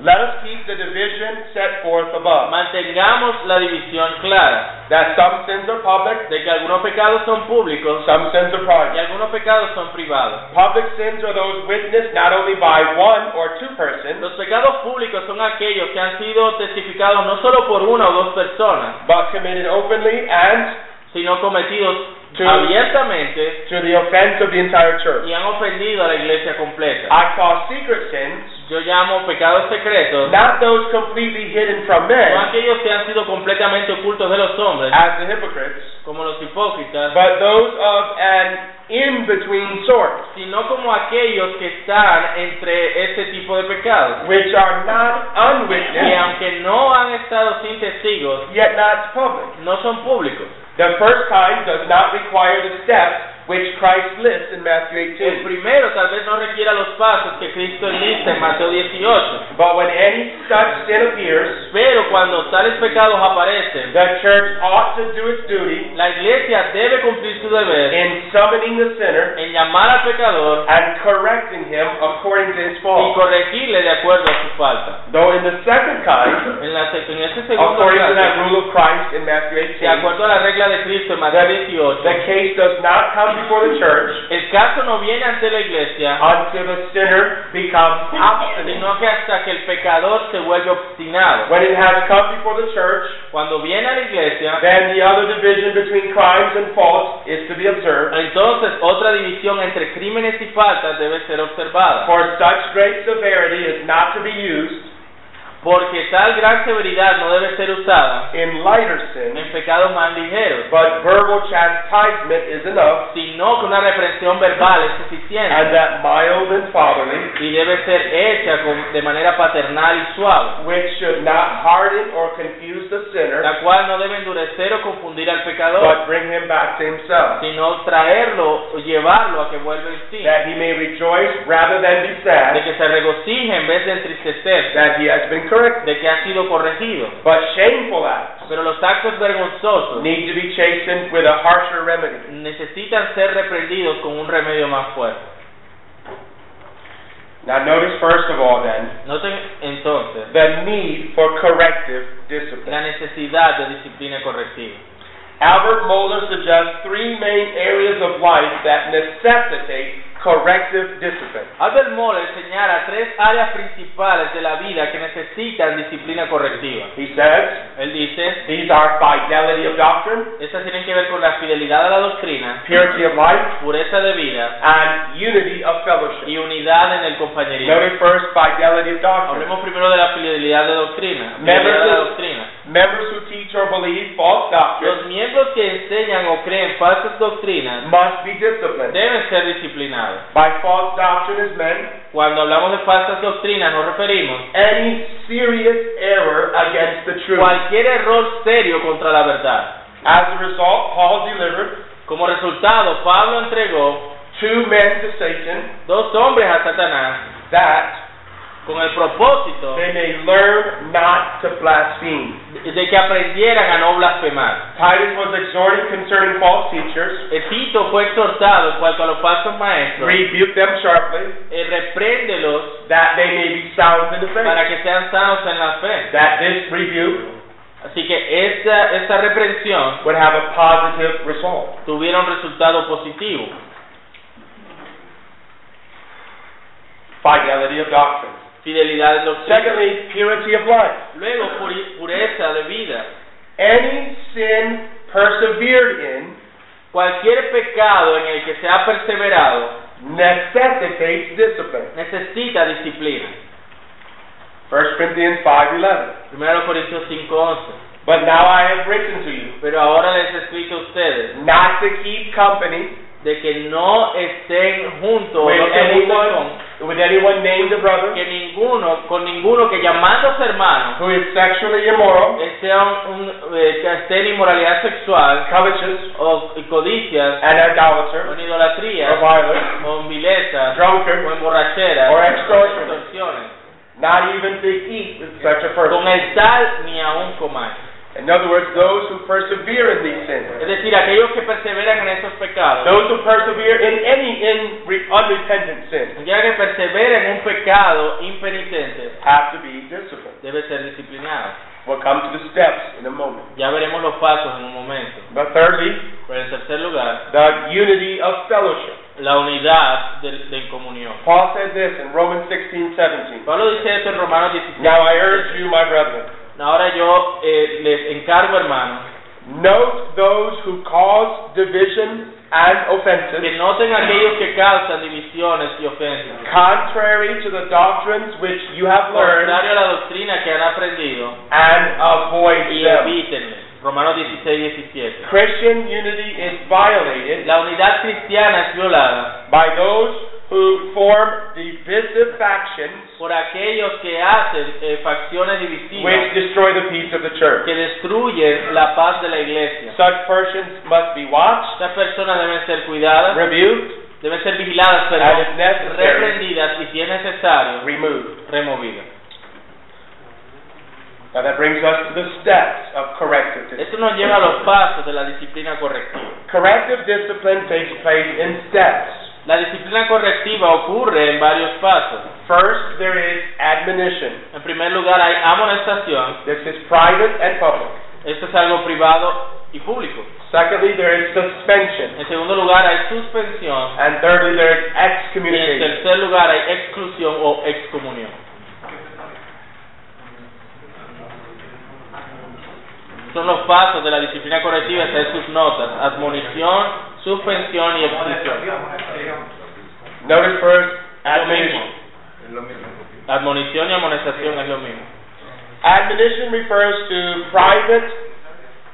Let us keep the division set forth above, mantengamos la división clara that some sins are public, de que algunos pecados son públicos some sins are y private. algunos pecados son privados. Public sins are those witnessed not only by one or two persons, Los pecados públicos son aquellos que han sido testificados no solo por una o dos personas, but committed openly and sino cometidos To- abiertamente to the offense of the entire church. y han ofendido a la iglesia completa. I call secret sins Yo llamo pecados secretos, not those completely hidden from no men, aquellos que han sido completamente ocultos de los hombres, as the hypocrites, como los hipócritas, but those of an in-between sort, sino como aquellos que están entre ese tipo de pecados, which are not unwitnessed, aunque no han estado sin testigos, yet not public. no son públicos. The first kind does not require the steps which Christ lists in Matthew El 18. primero tal vez no requiera los pasos que Cristo enlista en Mateo 18, But when any such sin appears, pero cuando tales pecados aparecen, the church ought to do its duty la iglesia debe cumplir su deber in summoning the sinner en llamar al pecador and correcting him according to his y fault. corregirle de acuerdo a su falta. Though in the second kind, En, la, en ese segundo according to that caso, rule of Christ in Matthew de 18, acuerdo a la regla de Cristo en Mateo 18, the case does not come before the church el caso no viene ante la iglesia, until the sinner becomes obstinate. sino que hasta que el pecador se vuelve obstinado. When it has come before the church, Cuando viene a la iglesia, then the other division between crimes and faults is to be observed. entonces otra división entre crímenes y faltas debe ser observada. For such great severity is not to be used Porque tal gran severidad no debe ser usada in lighter sins, en pecados más ligeros, but verbal chastisement is enough, sino que una reprensión verbal es and suficiente that mild and fatherly, y debe ser hecha con- de manera paternal y suave, which should not harden or confuse the sinner, la cual no debe endurecer o confundir al pecador, but bring him back to himself, sino traerlo o llevarlo a que vuelva en sí, that he may rejoice rather than be de sad que se regocije en vez de entristecerse, that he has been corrected. de que ha sido corregido. But shameful acts Pero los actos vergonzosos need to be chastened with a harsher remedy. necesitan ser reprendidos con un remedio más fuerte. Now notice first of all then, Noten entonces the need for corrective discipline. la necesidad de disciplina correctiva. Albert Moeller suggests three main areas of life that necessitate corrective discipline. Albert Moller señala tres áreas principales de la vida que necesitan disciplina correctiva. He says Él dice, these are fidelity of doctrine, estas tienen que ver con la fidelidad a la doctrina, purity of life, pureza de vida and unity of fellowship. y unidad en el compañerismo. Notice first fidelity of doctrine. Hablemos primero de la fidelidad de doctrina. Members Fidelidad de la doctrina. Members who teach or believe false doctrine Los miembros que enseñan o creen falsas doctrinas must be disciplined. deben ser disciplinados. By false doctrine is meant Cuando hablamos de falsas doctrinas nos referimos any serious error against the truth. cualquier error serio contra la verdad. As a result, Paul delivered Como resultado, Pablo entregó two men to Satan dos hombres a Satanás that con el propósito they may learn not to blaspheme. de que aprendieran a no blasfemar. Titus was exhorting concerning false teachers, Eh, Tito fue exhortado en cuanto a los falsos maestros, rebuke them sharply, eh, repréndelos that they may be sound in the faith. para que sean sanos en la fe. That this rebuke Así que esta, esta reprensión would have a positive result. tuviera un resultado positivo. Fidelity of doctrine. Fidelidad en. Secondly, purity of life. Luego, puri- pureza de vida. Any sin persevered in Cualquier pecado en el que se ha perseverado necessitates discipline. necesita disciplina. 1 Corinthians 5:11. 1 Corintios 5:11. But now I have written to you Pero ahora les he escrito a ustedes not to keep company de que no estén juntos, with no se junten anyone con, with anyone named a brother que ninguno, con ninguno que llamándose hermano, who is sexually immoral, sea un, eh, que esté en inmoralidad sexual covetous, o codicias an idolater, o en idolatría or violent, o en vilezas drunkard, o en Or o extortion. extorsiones, not even to eat with such a con person. el tal ni aún. In other words, those who persevere in these sins. Es decir, aquellos que perseveran en esos pecados, Those who persevere in any in unrepentant sin ya que persevera en un pecado impenitente, have to be disciplined. debe ser disciplinado. We'll come to the steps in a moment. Ya veremos los pasos en un momento. But thirdly, Pero en tercer lugar, the unity of fellowship. la unidad de, de comunión. Paul said this in Romans 16, 17. Pablo dice esto en Romanos 16. Now I urge you, my brethren, Ahora yo eh, les encargo, hermanos, note those who cause division and que offenses, noten aquellos que causan divisiones y ofensas. contrary to the doctrines which you have learned, Contrario a la doctrina que han aprendido and avoid y them. evítenle. Romanos 16, 17. Christian unity is violated La unidad cristiana es violada by those who form divisive factions por aquellos que hacen eh, facciones which divisivas destroy the peace of the church. que destruyen la paz de la iglesia. Such persons must be watched, Estas personas deben ser cuidadas, rebuked, deben ser vigiladas, pero And if necessary. reprendidas y si es necesario, removed. removidas. Now that brings us to the steps of corrective discipline. Esto nos lleva a los pasos de la disciplina correctiva. Corrective discipline takes place in steps. La disciplina correctiva ocurre en varios pasos. First, there is admonition. En primer lugar hay amonestación, This is private and public. esto es algo privado y público. Secondly, there is suspension. En segundo lugar hay suspensión And thirdly, there is y en excommunication. tercer lugar hay exclusión o excomunión. Son los pasos de la disciplina correctiva, estas sus notas, admonición, suspensión y exclusión. Notice first, Es lo mismo. admonition. Admonición y amonestación es lo mismo. Admonition refers to private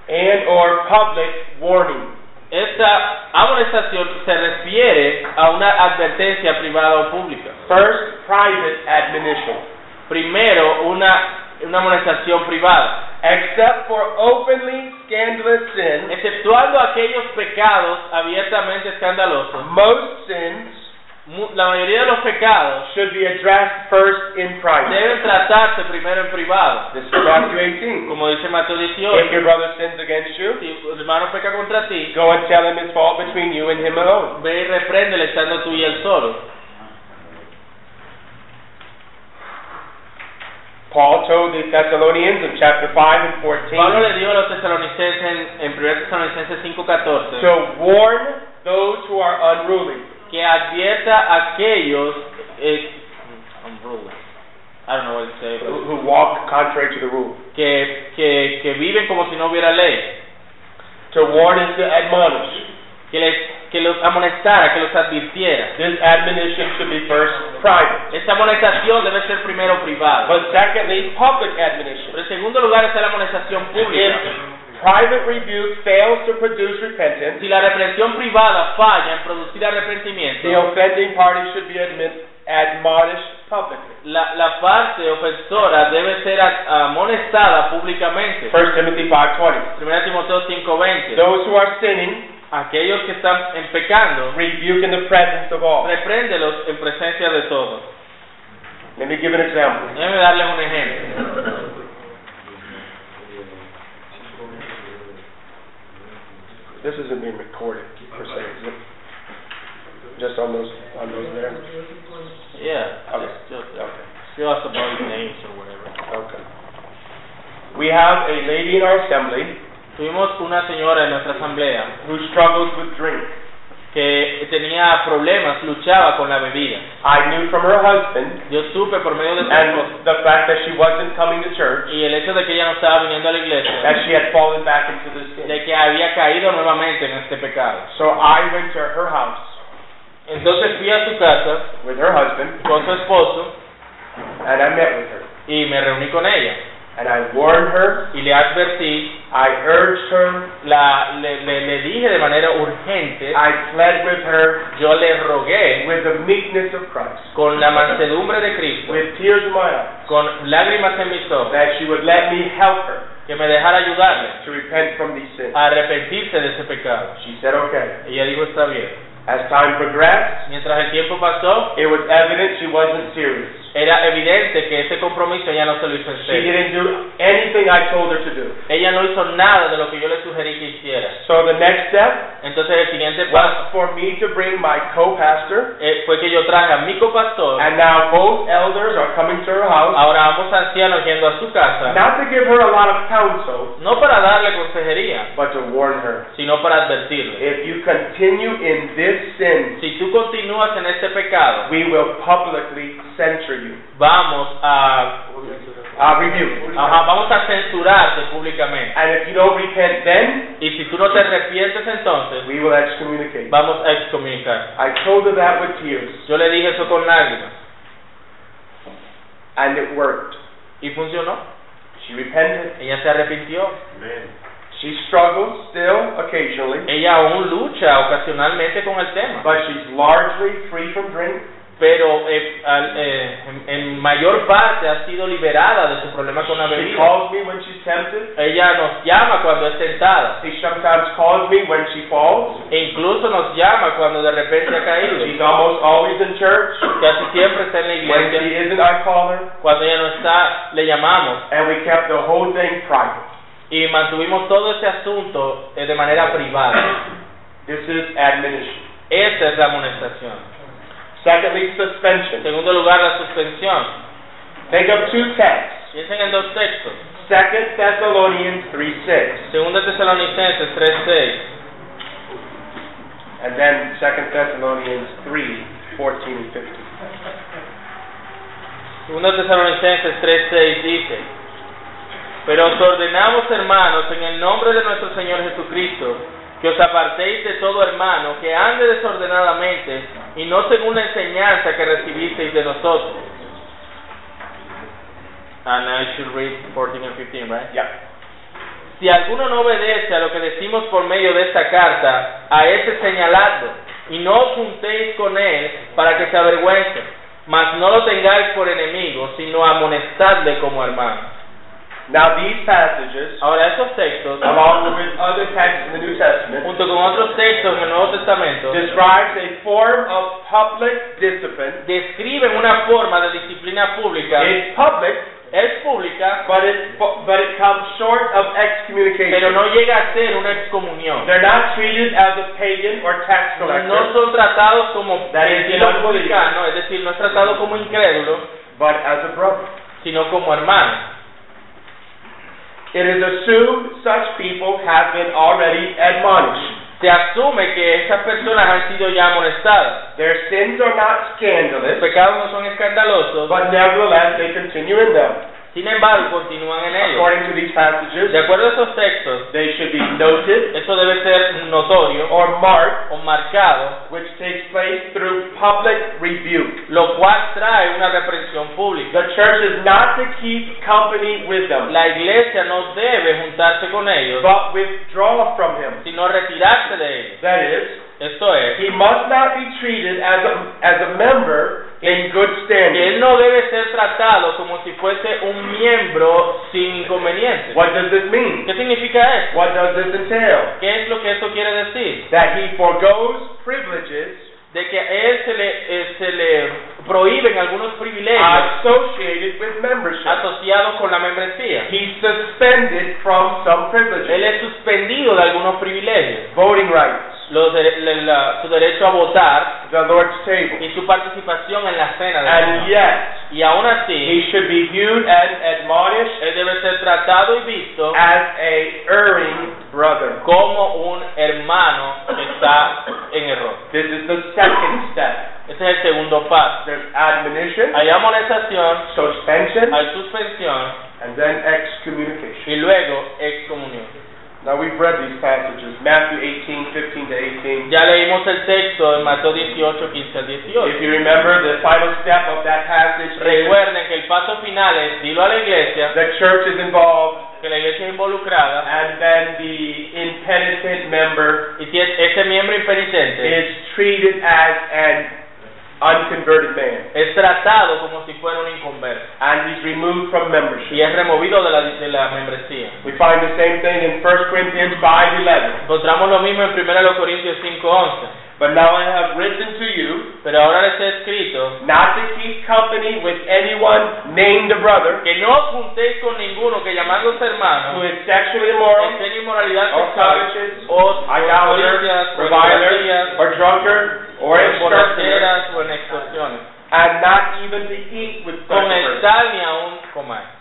and or public warning. Esta amonestación se refiere a una advertencia privada o pública. First, private admonition. Primero, una, una amonestación privada. Except for openly scandalous sin, Exceptuando aquellos pecados abiertamente escandalosos, most sins la mayoría de los pecados should be addressed first in private. deben tratarse primero en privado. This is Matthew 18. Como dice Mateo If your brother sins against you, si tu hermano peca contra ti, go and tell him his fault between you and him alone. ve y repréndele estando tú y él solo. Paul told the Thessalonians in chapter 5 and 14 Pablo le dio a los tesalonicenses en, en 1 Tesalonicenses 5:14 to warn those who are unruly. Que advierta a aquellos eh, unruly. I don't know what to say, who who walk contrary to the rule. que, que, que viven como si no hubiera ley, To warn is to admonish. que, les, que los amonestara, que los advirtiera. This admonition should be first private. Esta amonestación debe ser primero privada. But secondly, public admonition. Pero en segundo lugar está la amonestación pública. Private rebuke fails to produce repentance, Si la reprensión privada falla en producir arrepentimiento, the offending party should be admit, admonished publicly. la, la parte ofensora debe ser amonestada públicamente. 1 Timothy 5.20 1 Timoteo 5:20. Those who are sinning, Aquellos que están en pecando, rebuke in the presence of all. repréndelos en presencia de todos. Let me give an example. Déjeme darles un ejemplo. This isn't being recorded per se, is it? Just on those, on those there? Yeah, Okay. just, just, Okay. just about names or whatever. Okay. We have a lady in our assembly Tuvimos una señora en nuestra asamblea who struggles with drink. Que tenía problemas, luchaba con la bebida. I knew from her husband Yo supe por medio de su esposo and the fact that she wasn't coming to church y el hecho de que ella no estaba viniendo a la iglesia, that she had fallen back into the sin. de que había caído nuevamente en este pecado. So I went to her house Entonces fui a su casa with her husband con su esposo and I met with her. y me reuní con ella. And I warned her, y le advertí, I urged her, la, le, le, le dije de manera urgente, I pled with her yo le rogué with the meekness of Christ, con la mansedumbre de Cristo, with tears in my eyes, con lágrimas en mis ojos, that she would let me help her que me dejara ayudarle to repent from these sins. a arrepentirse de ese pecado. She said, okay. Ella dijo, está bien. As time progressed, Mientras el tiempo pasó, it was evident she wasn't serious. Era evidente que ese compromiso no se lo hizo en She serio. didn't do anything I told her to do. Ella no hizo nada de lo que yo le sugerí que hiciera. So the next step Entonces el siguiente paso was for me to bring my co-pastor, eh, fue que yo traje a mi copastor. and now both elders are coming to her house, Ahora ambos ancianos yendo a su casa, not to give her a lot of counsel, no para darle consejería, but to warn her. sino para advertirle. If you continue in this sin, Si tú continúas en este pecado, we will publicly censure you. Vamos a, Uh, rebuke. ajá, vamos a censurarte públicamente. And if you don't repent then, Y si tú no te arrepientes entonces, we will excommunicate. vamos a excomunicar. I told her that with tears, Yo le dije eso con lágrimas and it worked. y funcionó. She repented. Ella se arrepintió. She struggles still occasionally, Ella aún lucha ocasionalmente con el tema, but she's largely free from drink. Pero eh, al- eh, en, en mayor parte ha sido liberada de su problema con la She bebida. calls me when she's tempted. Ella nos llama cuando es tentada She sometimes calls me when she falls. e incluso nos llama cuando de repente ha caído. She's almost always in church. Casi siempre está en la When she iglesia. isn't, I call her. Cuando ella no está, le llamamos And we kept the whole thing private. y mantuvimos todo ese asunto eh, de manera privada. This is admonition. Esa es la amonestación. Secondly, suspension. En segundo lugar, la suspensión. Think of two texts. Piensen en dos textos. Second Thessalonians 3 6. Segunda Tesalonicenses 3.6 And then Second Thessalonians 3 14 and 15. Segunda Tesalonicenses 3.6 dice, Pero os ordenamos, hermanos, en el nombre de nuestro Señor Jesucristo, que os apartéis de todo hermano que ande desordenadamente y no según la enseñanza que recibisteis de nosotros. And I should read 14 and 15, right? Yeah. Si alguno no obedece a lo que decimos por medio de esta carta, a ese señaladlo, y no os juntéis con él para que se avergüence, mas no lo tengáis por enemigo, sino amonestadle como hermano. Now these passages, Ahora, estos textos, along with other texts in the New Testament, junto con otros textos en el Nuevo Testamento, describes a form of public discipline. describen una forma de disciplina pública. It's public, Es pública, but it but it comes short of pero excommunication. no llega a ser una excomunión. They're not treated as a pagan or tax No collector, son tratados como That is publicano, es decir, no es tratado como incrédulo, but as a brother. sino como hermano. It is assumed such people have been already admonished. Se asume que esas personas han sido ya amonestadas. Their sins are not scandalous, pecados no son escandalosos, but nevertheless they continue in them. Sin embargo continúan en ellos. According to these passages, De acuerdo a esos textos, they should be noted eso debe ser notorio or marked, o marcado, which takes place through public rebuke. lo cual trae una reprensión pública. The church is not to keep company with them, La iglesia no debe juntarse con ellos, but withdraw from him. sino retirarse de ellos. That is, Esto es, he must not be treated as a, as a member in good standing. él no debe ser tratado como si fuese un miembro sin inconvenientes. What does this mean? ¿Qué significa eso? What does this entail? ¿Qué es lo que eso quiere decir? That he forgoes privileges De que a él se le, eh, se le prohíben algunos privilegios associated with membership. asociados con la membresía. He's suspended from some Él privileges. es suspendido de algunos privilegios. Voting rights, Los de- la- la- su derecho a votar the Lord's table. y su participación en la cena del And Señor. yet, Y aún así, he should be viewed and admonished él debe ser tratado y visto as a erring brother. como un hermano que está en error. This is the second step. Ese es el segundo paso. There's admonition, Hay amonestación, suspension, hay suspensión and then excommunication. y luego excomunión. Now we've read these passages, Matthew 18, 15 to 18. Ya leímos el texto en Mateo 18, 15 al 18. If you remember, the final step of that passage Recuerden que el paso final es dilo a la iglesia, the church is involved, que la iglesia es involucrada, and then the impenitent member y si es- ese miembro impenitente is treated as an unconverted man, es tratado como si fuera un inconverso and he's removed from y membership. es removido de la, de la membresía. We find the same thing in 1 Corinthians 5:11. Encontramos lo mismo en 1 Corintios 5:11. But now I have written to you Pero ahora les he escrito not to keep company with anyone named a brother que no os juntéis con ninguno que llamándose hermano is sexually immoral, en inmoralidad or covetous, o idolater, reviler, or drunkard, or extortioner, and not even to eat with such Con el tal ni aún comáis.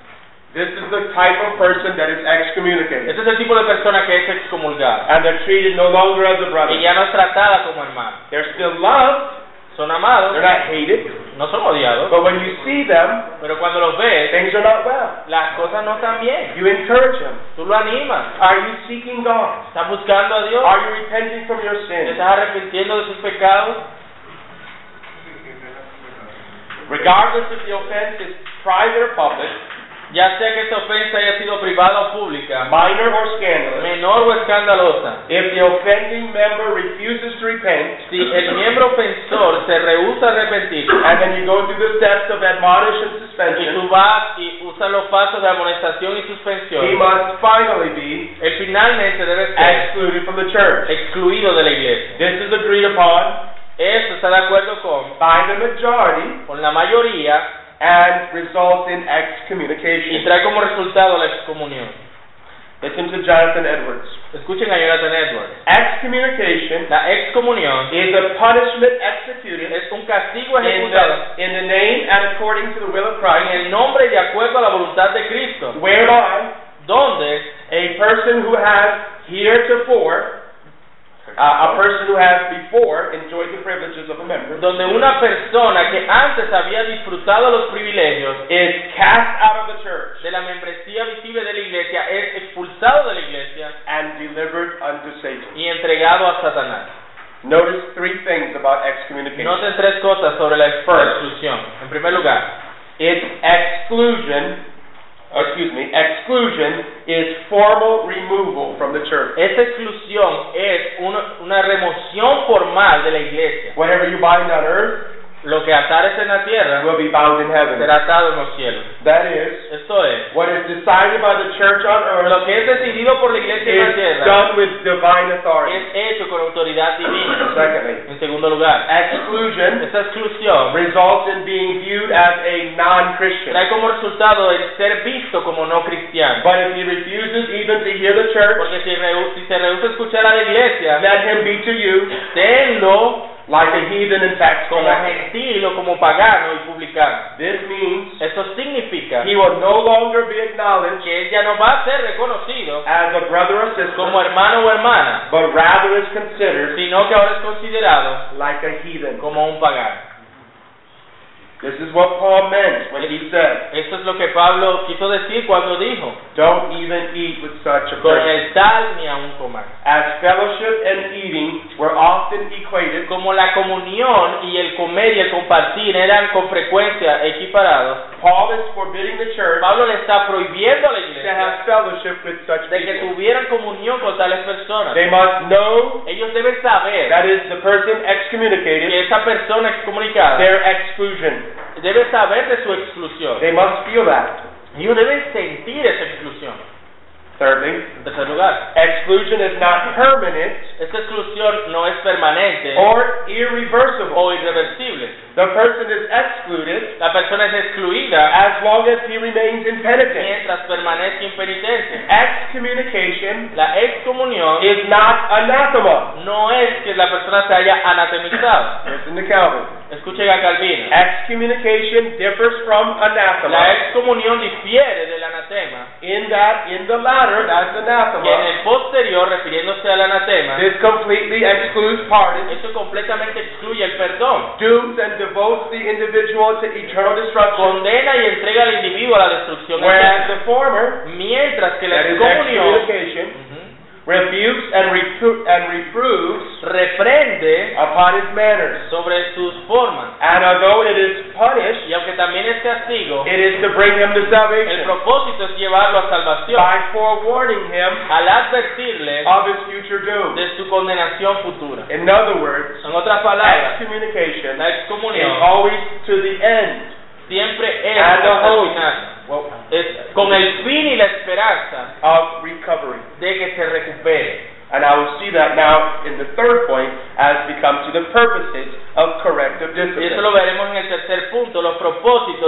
This is the type of person that is excommunicated, Este es el tipo de persona que es excomulgada and they're treated no longer as a brother. y ya no es tratada como hermano. They're still loved, Son amados, they're not hated, no son odiados, but when you see them, pero cuando los ves, things are not well. las cosas no están bien. You encourage them. Tú lo animas, Are you seeking God? estás buscando a Dios, Are you repenting from your te sins? estás arrepintiendo de sus pecados, Regardless if the offense is private or public, ya sea que esta ofensa haya sido privada o pública, minor or scandalous, menor o escandalosa. if the offending member refuses to repent, Si el miembro ofensor se rehúsa a arrepentirse and then you go through the steps of admonition, y tú suspension, vas y usas los pasos de amonestación y he suspensión, must finally be él finalmente debe ser excluded from the church. excluido de la iglesia. This is agreed upon Esto está de acuerdo con, by the majority con la mayoría and results in y excommunication. trae como resultado la excomunión. Listen to Jonathan Edwards. Escuchen a Jonathan Edwards. Excommunication La excomunión is a punishment executed es un castigo in the, in the name and according to the will of Christ en el nombre y de acuerdo a la voluntad de Cristo, whereby donde a person who has heretofore, uh, a person who has before enjoyed the privileges of a member, donde una persona que antes había disfrutado los privilegios is cast out of the church de la membresía visible de la iglesia es expulsado de la iglesia and delivered unto Satan. y entregado a Satanás. Notice three things about excommunication. Noten tres cosas sobre la exclusión. En primer lugar, Its exclusion, excuse me, exclusion is formal removal from the church. esa exclusión es una, una remoción formal de la iglesia. Whatever you bind on earth Lo que atares en la tierra will be bound in heaven. será atado en los cielos. That is, Esto es, what is decided by the church on lo earth que es decidido por la iglesia en la is tierra done with divine authority. es hecho con autoridad divina. Secondly, En segundo lugar, exclusion esta exclusión results in being viewed as a non-Christian. trae como resultado el ser visto como no cristiano. But if he refuses even to hear the church, Porque si, rehu- si se rehúsa a escuchar a la iglesia, let him be to you tenlo like a heathen and tax como gentil o como pagano y publicano. This means Eso significa he will no longer be acknowledged que él ya no va a ser reconocido as a brother or sister, como hermano o hermana, but rather is considered sino que ahora es considerado like a heathen. como un pagano. This is what Paul meant when he said, Esto es lo que Pablo quiso decir cuando dijo, Don't even eat with such a con person. el tal ni aún comer. As fellowship and eating were often equated, Como la comunión y el comer y el compartir eran con frecuencia equiparados, Paul is forbidding the church Pablo le está prohibiendo a la to iglesia have fellowship with such de que people. tuvieran comunión con tales They must know Ellos deben saber that is the person que excommunicated, esa persona excomunicada their exclusion. debe saber de su exclusión. They must feel that. Ellos deben sentir exclusion is not permanent esta exclusión no es permanente or irreversible. o irreversible. The person is excluded La persona es excluida as long as he remains impenitent. mientras permanezca impenitente. Excommunication La excomunión is not anathema. no es que la persona se haya anatemizado. Listen to Calvin. Escuchen a Calvino. Excommunication differs from La anathema excomunión difiere del anatema, in that in the latter, that's que en anathema, refiriéndose al anatema, this completely excludes pardon, eso completamente excluye el perdón. dooms and devotes the individual to eternal destruction, Condena y entrega al individuo a la destrucción whereas eterna. the former, Mientras que la that is. Rebukes and, repro- and reproves reprende upon his manners. sobre sus formas. And although it is punished, Y aunque también es castigo, it is to bring him to salvation. el propósito es llevarlo a salvación by forewarning him al advertirle of his future doom. de su condenación futura. In other words, En otras palabras, excommunication la is always to the end.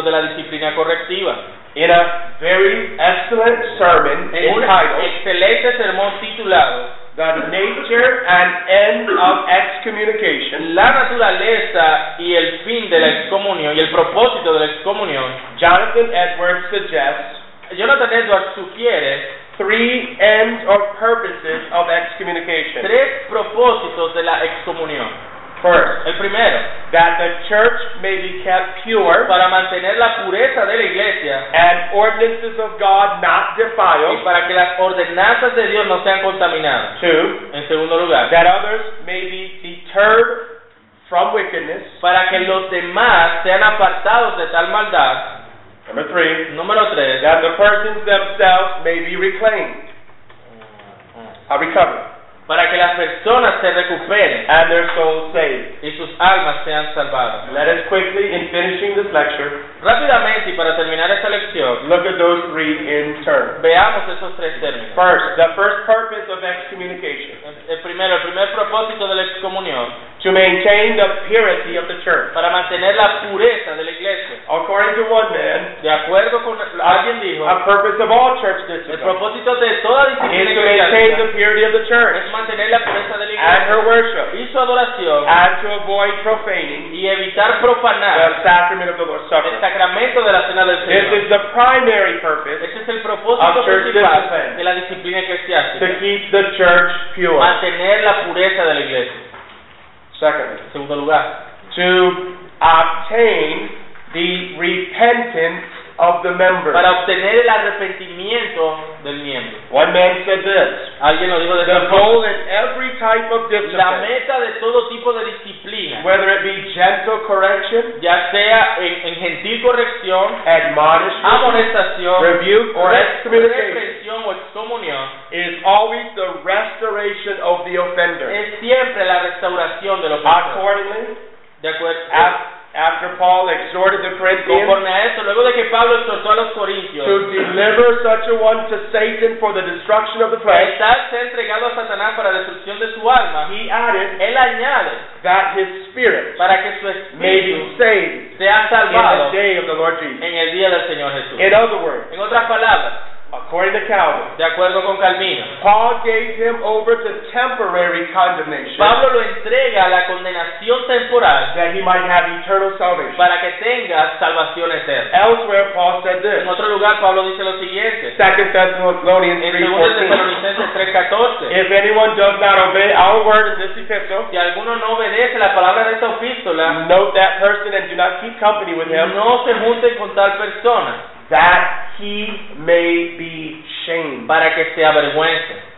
De la disciplina correctiva. In a very excellent sermon En un entitled excelente sermón titulado The Nature and End of Excommunication, La naturaleza y el fin de la excomunión y el propósito de la excomunión, Jonathan Edwards suggests Jonathan Edwards sugiere three ends or purposes of excommunication. tres propósitos de la excomunión. First, El primero, that the church may be kept pure para mantener la pureza de la iglesia. and ordinances of God not y defiled. para que las ordenanzas de Dios no sean contaminadas. Two, En segundo lugar, that others may be deterred from wickedness. para que los demás sean apartados de tal maldad. Number three, Número tres, that the persons themselves may be reclaimed, uh, recovered, para que las personas se recuperen and their souls saved. y sus almas sean salvadas. Let us quickly, in finishing this lecture, Rápidamente y para terminar esta lección, look at those three in turn. veamos esos tres términos. First, the first purpose of excommunication, El primero, el primer propósito de la excomunión, to maintain the purity of the church. para mantener la pureza de la iglesia. According to one man, De acuerdo con alguien dijo, a purpose of all church el discipline propósito de toda is disciplina to maintain the purity of the church es mantener la pureza de la and her iglesia worship, y su adoración and to avoid profaning y evitar the profanar sacrament of the Lord's el Supper. sacramento de la cena del This Señor. is the primary purpose Este es el propósito of church principal discipline. de la disciplina to eclesiástica. keep the church pure. Mantener la pureza de la iglesia. Secondly, En segundo lugar, to obtain the repentance of the members. para obtener el arrepentimiento del miembro. One man said this Alguien lo dijo de The esta forma. goal in every type of La discipline, meta de todo tipo de disciplina, whether it be gentle correction, ya sea en, en gentil corrección, admonishment, amonestación, rebuke, or re- excommunication, reprensión o excomunión, is always the restoration of the offender. es siempre la restauración de los pecados. Accordingly, De acuerdo. af- after Paul exhorted the Corinthians Conforme a eso, luego de que Pablo exhortó a los corintios, to deliver such a one to Satan for the destruction of the flesh, estar entregado a Satanás para destrucción de su alma, he added él añade that his spirit para que su may espíritu be saved sea in salvado the day of the Lord Jesus. en el día del Señor Jesús. In other words, En otras palabras, according to Calvin, de acuerdo con Calvino, Paul gave him over to temporary condemnation Pablo lo entrega a la condenación temporal that he might have eternal salvation. para que tenga salvación eterna. Elsewhere, Paul said this, En otro lugar, Pablo dice lo siguiente, 2 Thessalonians en 2 3.14, Tesalonicenses 3:14, If anyone does not obey our word in this epistle, si alguno no obedece la palabra de esta epístola, note that person and do not keep company with him, no se junten con tal persona that he may be shamed. para que se avergüence.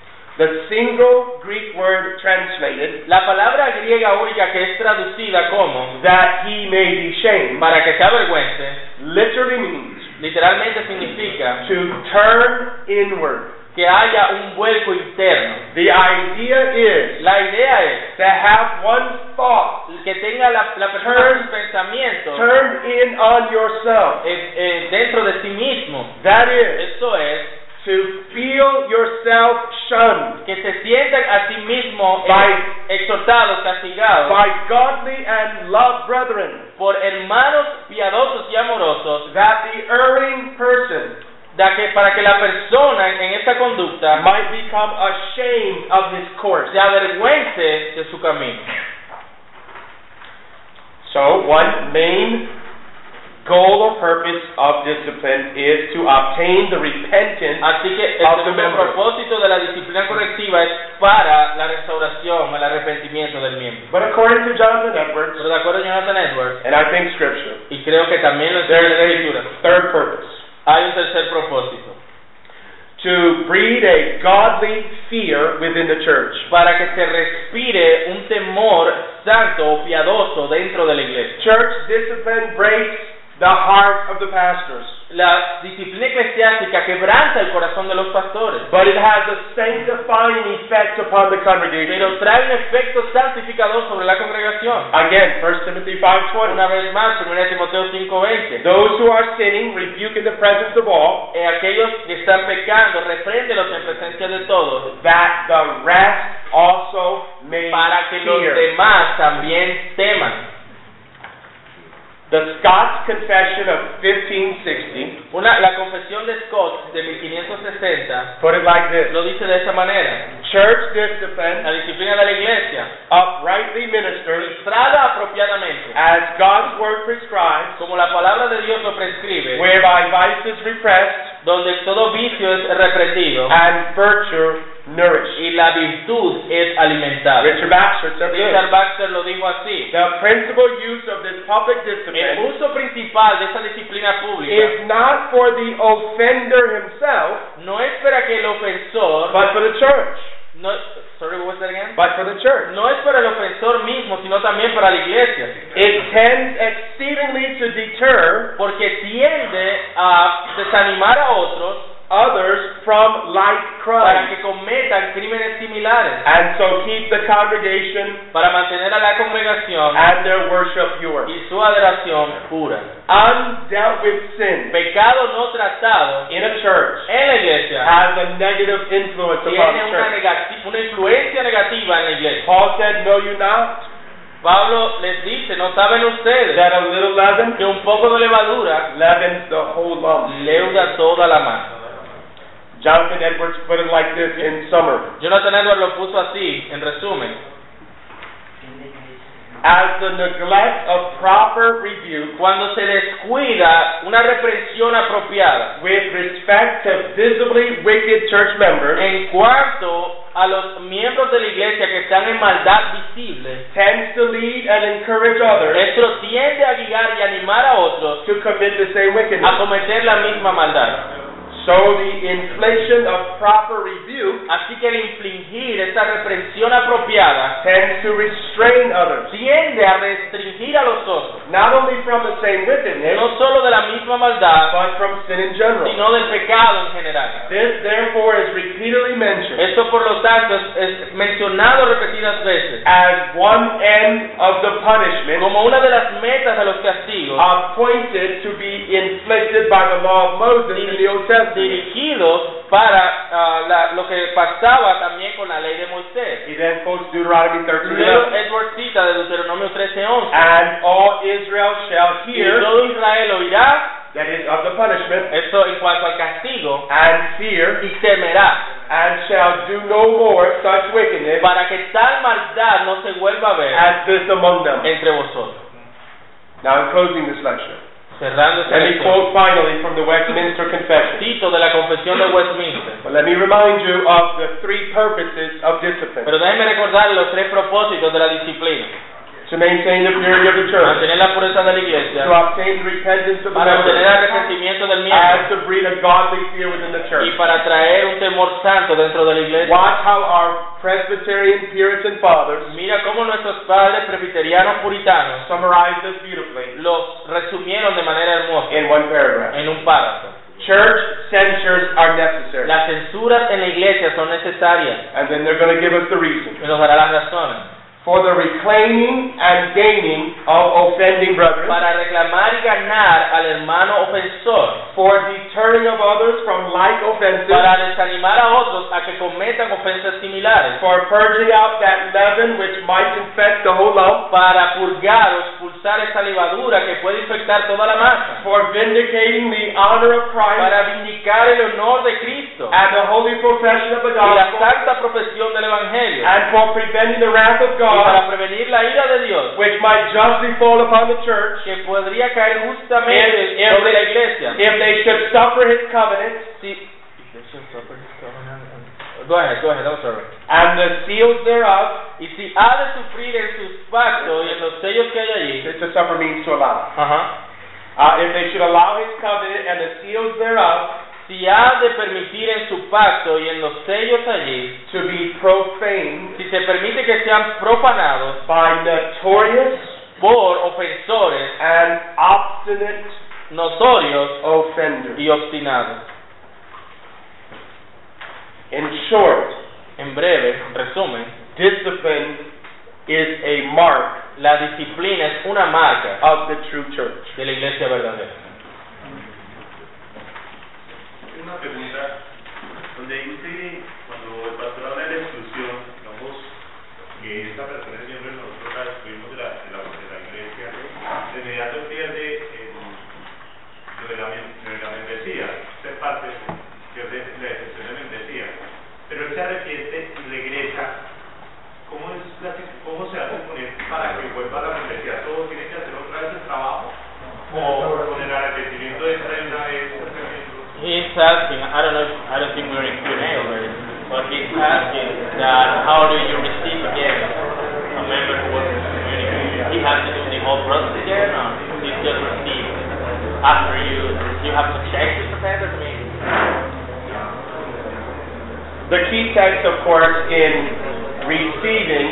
The single Greek word translated, La palabra griega única que es traducida como that he may be shamed, para que se avergüence, literally means literalmente significa to turn inward. que haya un vuelco interno. The idea is La idea es to have one's thoughts que tenga la, la persona Turn- sus pensamientos turned in on yourself. eh, eh, dentro de sí mismo. That is, Eso es, to feel yourself shunned que se sientan a sí mismo By- exhortados, castigados by godly and loved brethren, por hermanos piadosos y amorosos, that the erring person da que, para que la persona en, en esta conducta might become ashamed of his course. se avergüence de su camino. So, one main goal or purpose of discipline is to obtain the repentance Así que el Of the segundo member. propósito de la disciplina correctiva es para la restauración, el arrepentimiento del miembro. But according to Jonathan Edwards, Pero de acuerdo a Jonathan Edwards, and I think Scripture, y creo que también lo enseña la there's escritura, a third purpose hay un tercer propósito. to breed a godly fear within the church. para que se respire un temor santo o piadoso dentro de la iglesia. Church discipline breaks the heart of the pastors, La disciplina eclesiástica quebranta el corazón de los pastores, but it has a sanctifying effect upon the congregation. pero trae un efecto santificador sobre la congregación. Again, 1 Timothy 5:20. Una vez más, 1 Timoteo 5:20. Those who are sinning rebuke in the presence of all, Eh, aquellos que están pecando, repréndelos en presencia de todos, that the rest also may para que los fear. demás también teman. The Scots Confession of 1560 Una, la confesión de Scott de 1560 put it like this. lo dice de esta manera. Church discipline, La disciplina de la iglesia, uprightly ministered, ministrada apropiadamente, as God's word prescribes, como la palabra de Dios lo prescribe, whereby vice is repressed donde todo vicio es reprendido. and virtue nourished. y la virtud es alimentada. Richard Baxter said Richard this. Baxter lo dijo así. The principal use of this public El discipline uso principal de esta disciplina pública is not for the offender himself, no es para que el ofensor, but for the church. no, sorry, what was that again? But for the church. No es para el ofensor mismo, sino también para la iglesia. It tends exceedingly to deter Porque tiende a desanimar a otros others from like para crimes, que cometan crímenes similares, and so keep the congregation para mantener a la congregación and their worship pure. y su adoración pura. Undealt with sin Pecado no tratado in a church en la iglesia has a negative influence upon tiene the una, church. negati- una influencia negativa en la iglesia. Paul said, Know you not Pablo les dice, ¿no saben ustedes that a little leaven que un poco de levadura leavens the whole lump? leuda toda la masa? Jonathan Edwards put it like this in summary. Jonathan Edwards lo puso así, en resumen. As the neglect of proper rebuke Cuando se descuida una reprensión apropiada with respect to visibly wicked church members en cuanto a los miembros de la iglesia que están en maldad visible, tends to lead and encourage others esto tiende a guiar y animar a otros to commit the same a wickedness. cometer la misma maldad. So the infliction of proper rebuke Así que el infligir esta reprensión apropiada tends to restrain others, tiende a restringir a los otros, not only from the same wickedness, no solo de la misma maldad, but from sin in general. sino del pecado en general. This therefore is repeatedly mentioned Esto por lo tanto es, es mencionado repetidas veces as one end of the punishment como una de las metas de los castigos appointed to be inflicted by the law of Moses in the Old Testament. Dirigidos para ah, la- lo que pasaba también con la ley de Moisés. He then quotes Deuteronomy 13 Luego Edward cita de Deuteronomio 13:11. And all Israel shall Y hear, todo Israel oirá, that is, of the punishment, esto en cuanto al castigo, and fear, y temerá, and shall do no more such wickedness para que tal maldad no se vuelva a ver as this among them. entre vosotros. Now, in closing this lecture, Cerrando esta let me lección, quote finally from the Westminster Confession. cito de la Confesión de Westminster. But let me remind you of the three purposes of discipline Pero déjenme recordar los tres propósitos de la disciplina. To maintain the purity of the church, Mantener la pureza de la iglesia, to obtain the repentance of the para obtener el arrepentimiento del miembro and to breed a godly fear within the y church. para traer un temor santo dentro de la iglesia. Watch how our Presbyterian Puritan fathers Mira cómo nuestros padres presbiterianos puritanos summarized this beautifully los resumieron de manera hermosa in one paragraph. en un párrafo. Church censures are necessary. Las censuras en la iglesia son necesarias And then they're going to give us the reason. y nos dará las razones. For the reclaiming and gaining of offending brethren, Para reclamar y ganar al hermano ofensor, for deterring of others from like offenses, para desanimar a otros a que cometan ofensas similares, for purging out that leaven which might infect the whole lump, para purgar o expulsar esa levadura que puede infectar toda la masa, for vindicating the honor of Christ. Para vindicar el honor de Cristo. And the holy profession of the y la santa profesión del Evangelio, and for preventing the wrath of y para God, prevenir la ira de Dios which might justly fall upon the church, que podría caer justamente If- if- sobre la iglesia. if they should suffer his covenant, Si- Go ahead, go ahead, I'm sorry. and the seals thereof, Y si ha de sufrir en sus pactos y en los sellos que hay allí, to suffer means to allow. ajá, Uh, if they should allow his covenant and the seals thereof, si ha de permitir en su pacto y en los sellos allí, to be profaned si se permite que sean profanados by notorious por ofensores and obstinate notorios offenders. y obstinados. In short, En breve, resumen, discipline is a mark la disciplina es una marca of the true church. de la iglesia verdadera. Una pregunta, donde dice, cuando el pastor habla de la exclusión, digamos, que esta persona Text, of course, in receiving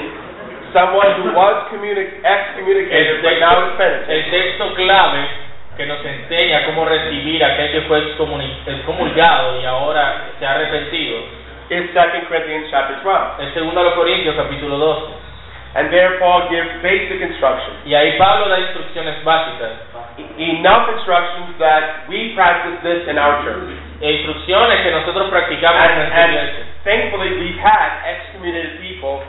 someone who was communi- excommunicated but now is penitent el texto clave que nos enseña cómo recibir a aquel que fue excomulgado y ahora se ha arrepentido is 2 Corinthians chapter 12. es 2 Corintios capítulo 12. And there Paul gives basic instructions. Y ahí Pablo da instrucciones básicas, Enough instructions that we practice this in our church. e instrucciones que nosotros practicamos en nuestra iglesia. Thankfully we've had excommunicated people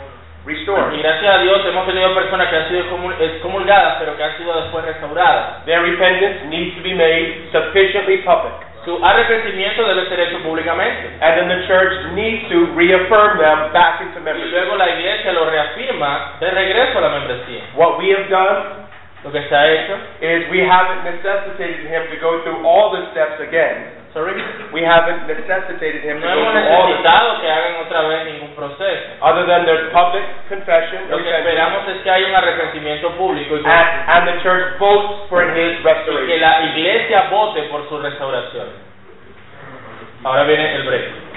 restored. Y gracias a Dios hemos tenido personas que han sido excomu- excomulgadas, pero que han sido después restauradas. Their repentance needs to be made sufficiently public. Su arrepentimiento debe ser hecho públicamente. And then the church needs to reaffirm them back into Y membership. luego la iglesia lo reafirma de regreso a la membresía. What we have done Lo que se ha hecho. is we haven't necessitated him to go through all the steps again. Sorry? We haven't necessitated him to No go otra vez ningún proceso. other than there's public confession, esperamos es que haya un arrepentimiento público y, and, the church votes for his que la iglesia vote por su restauración. Ahora viene el break.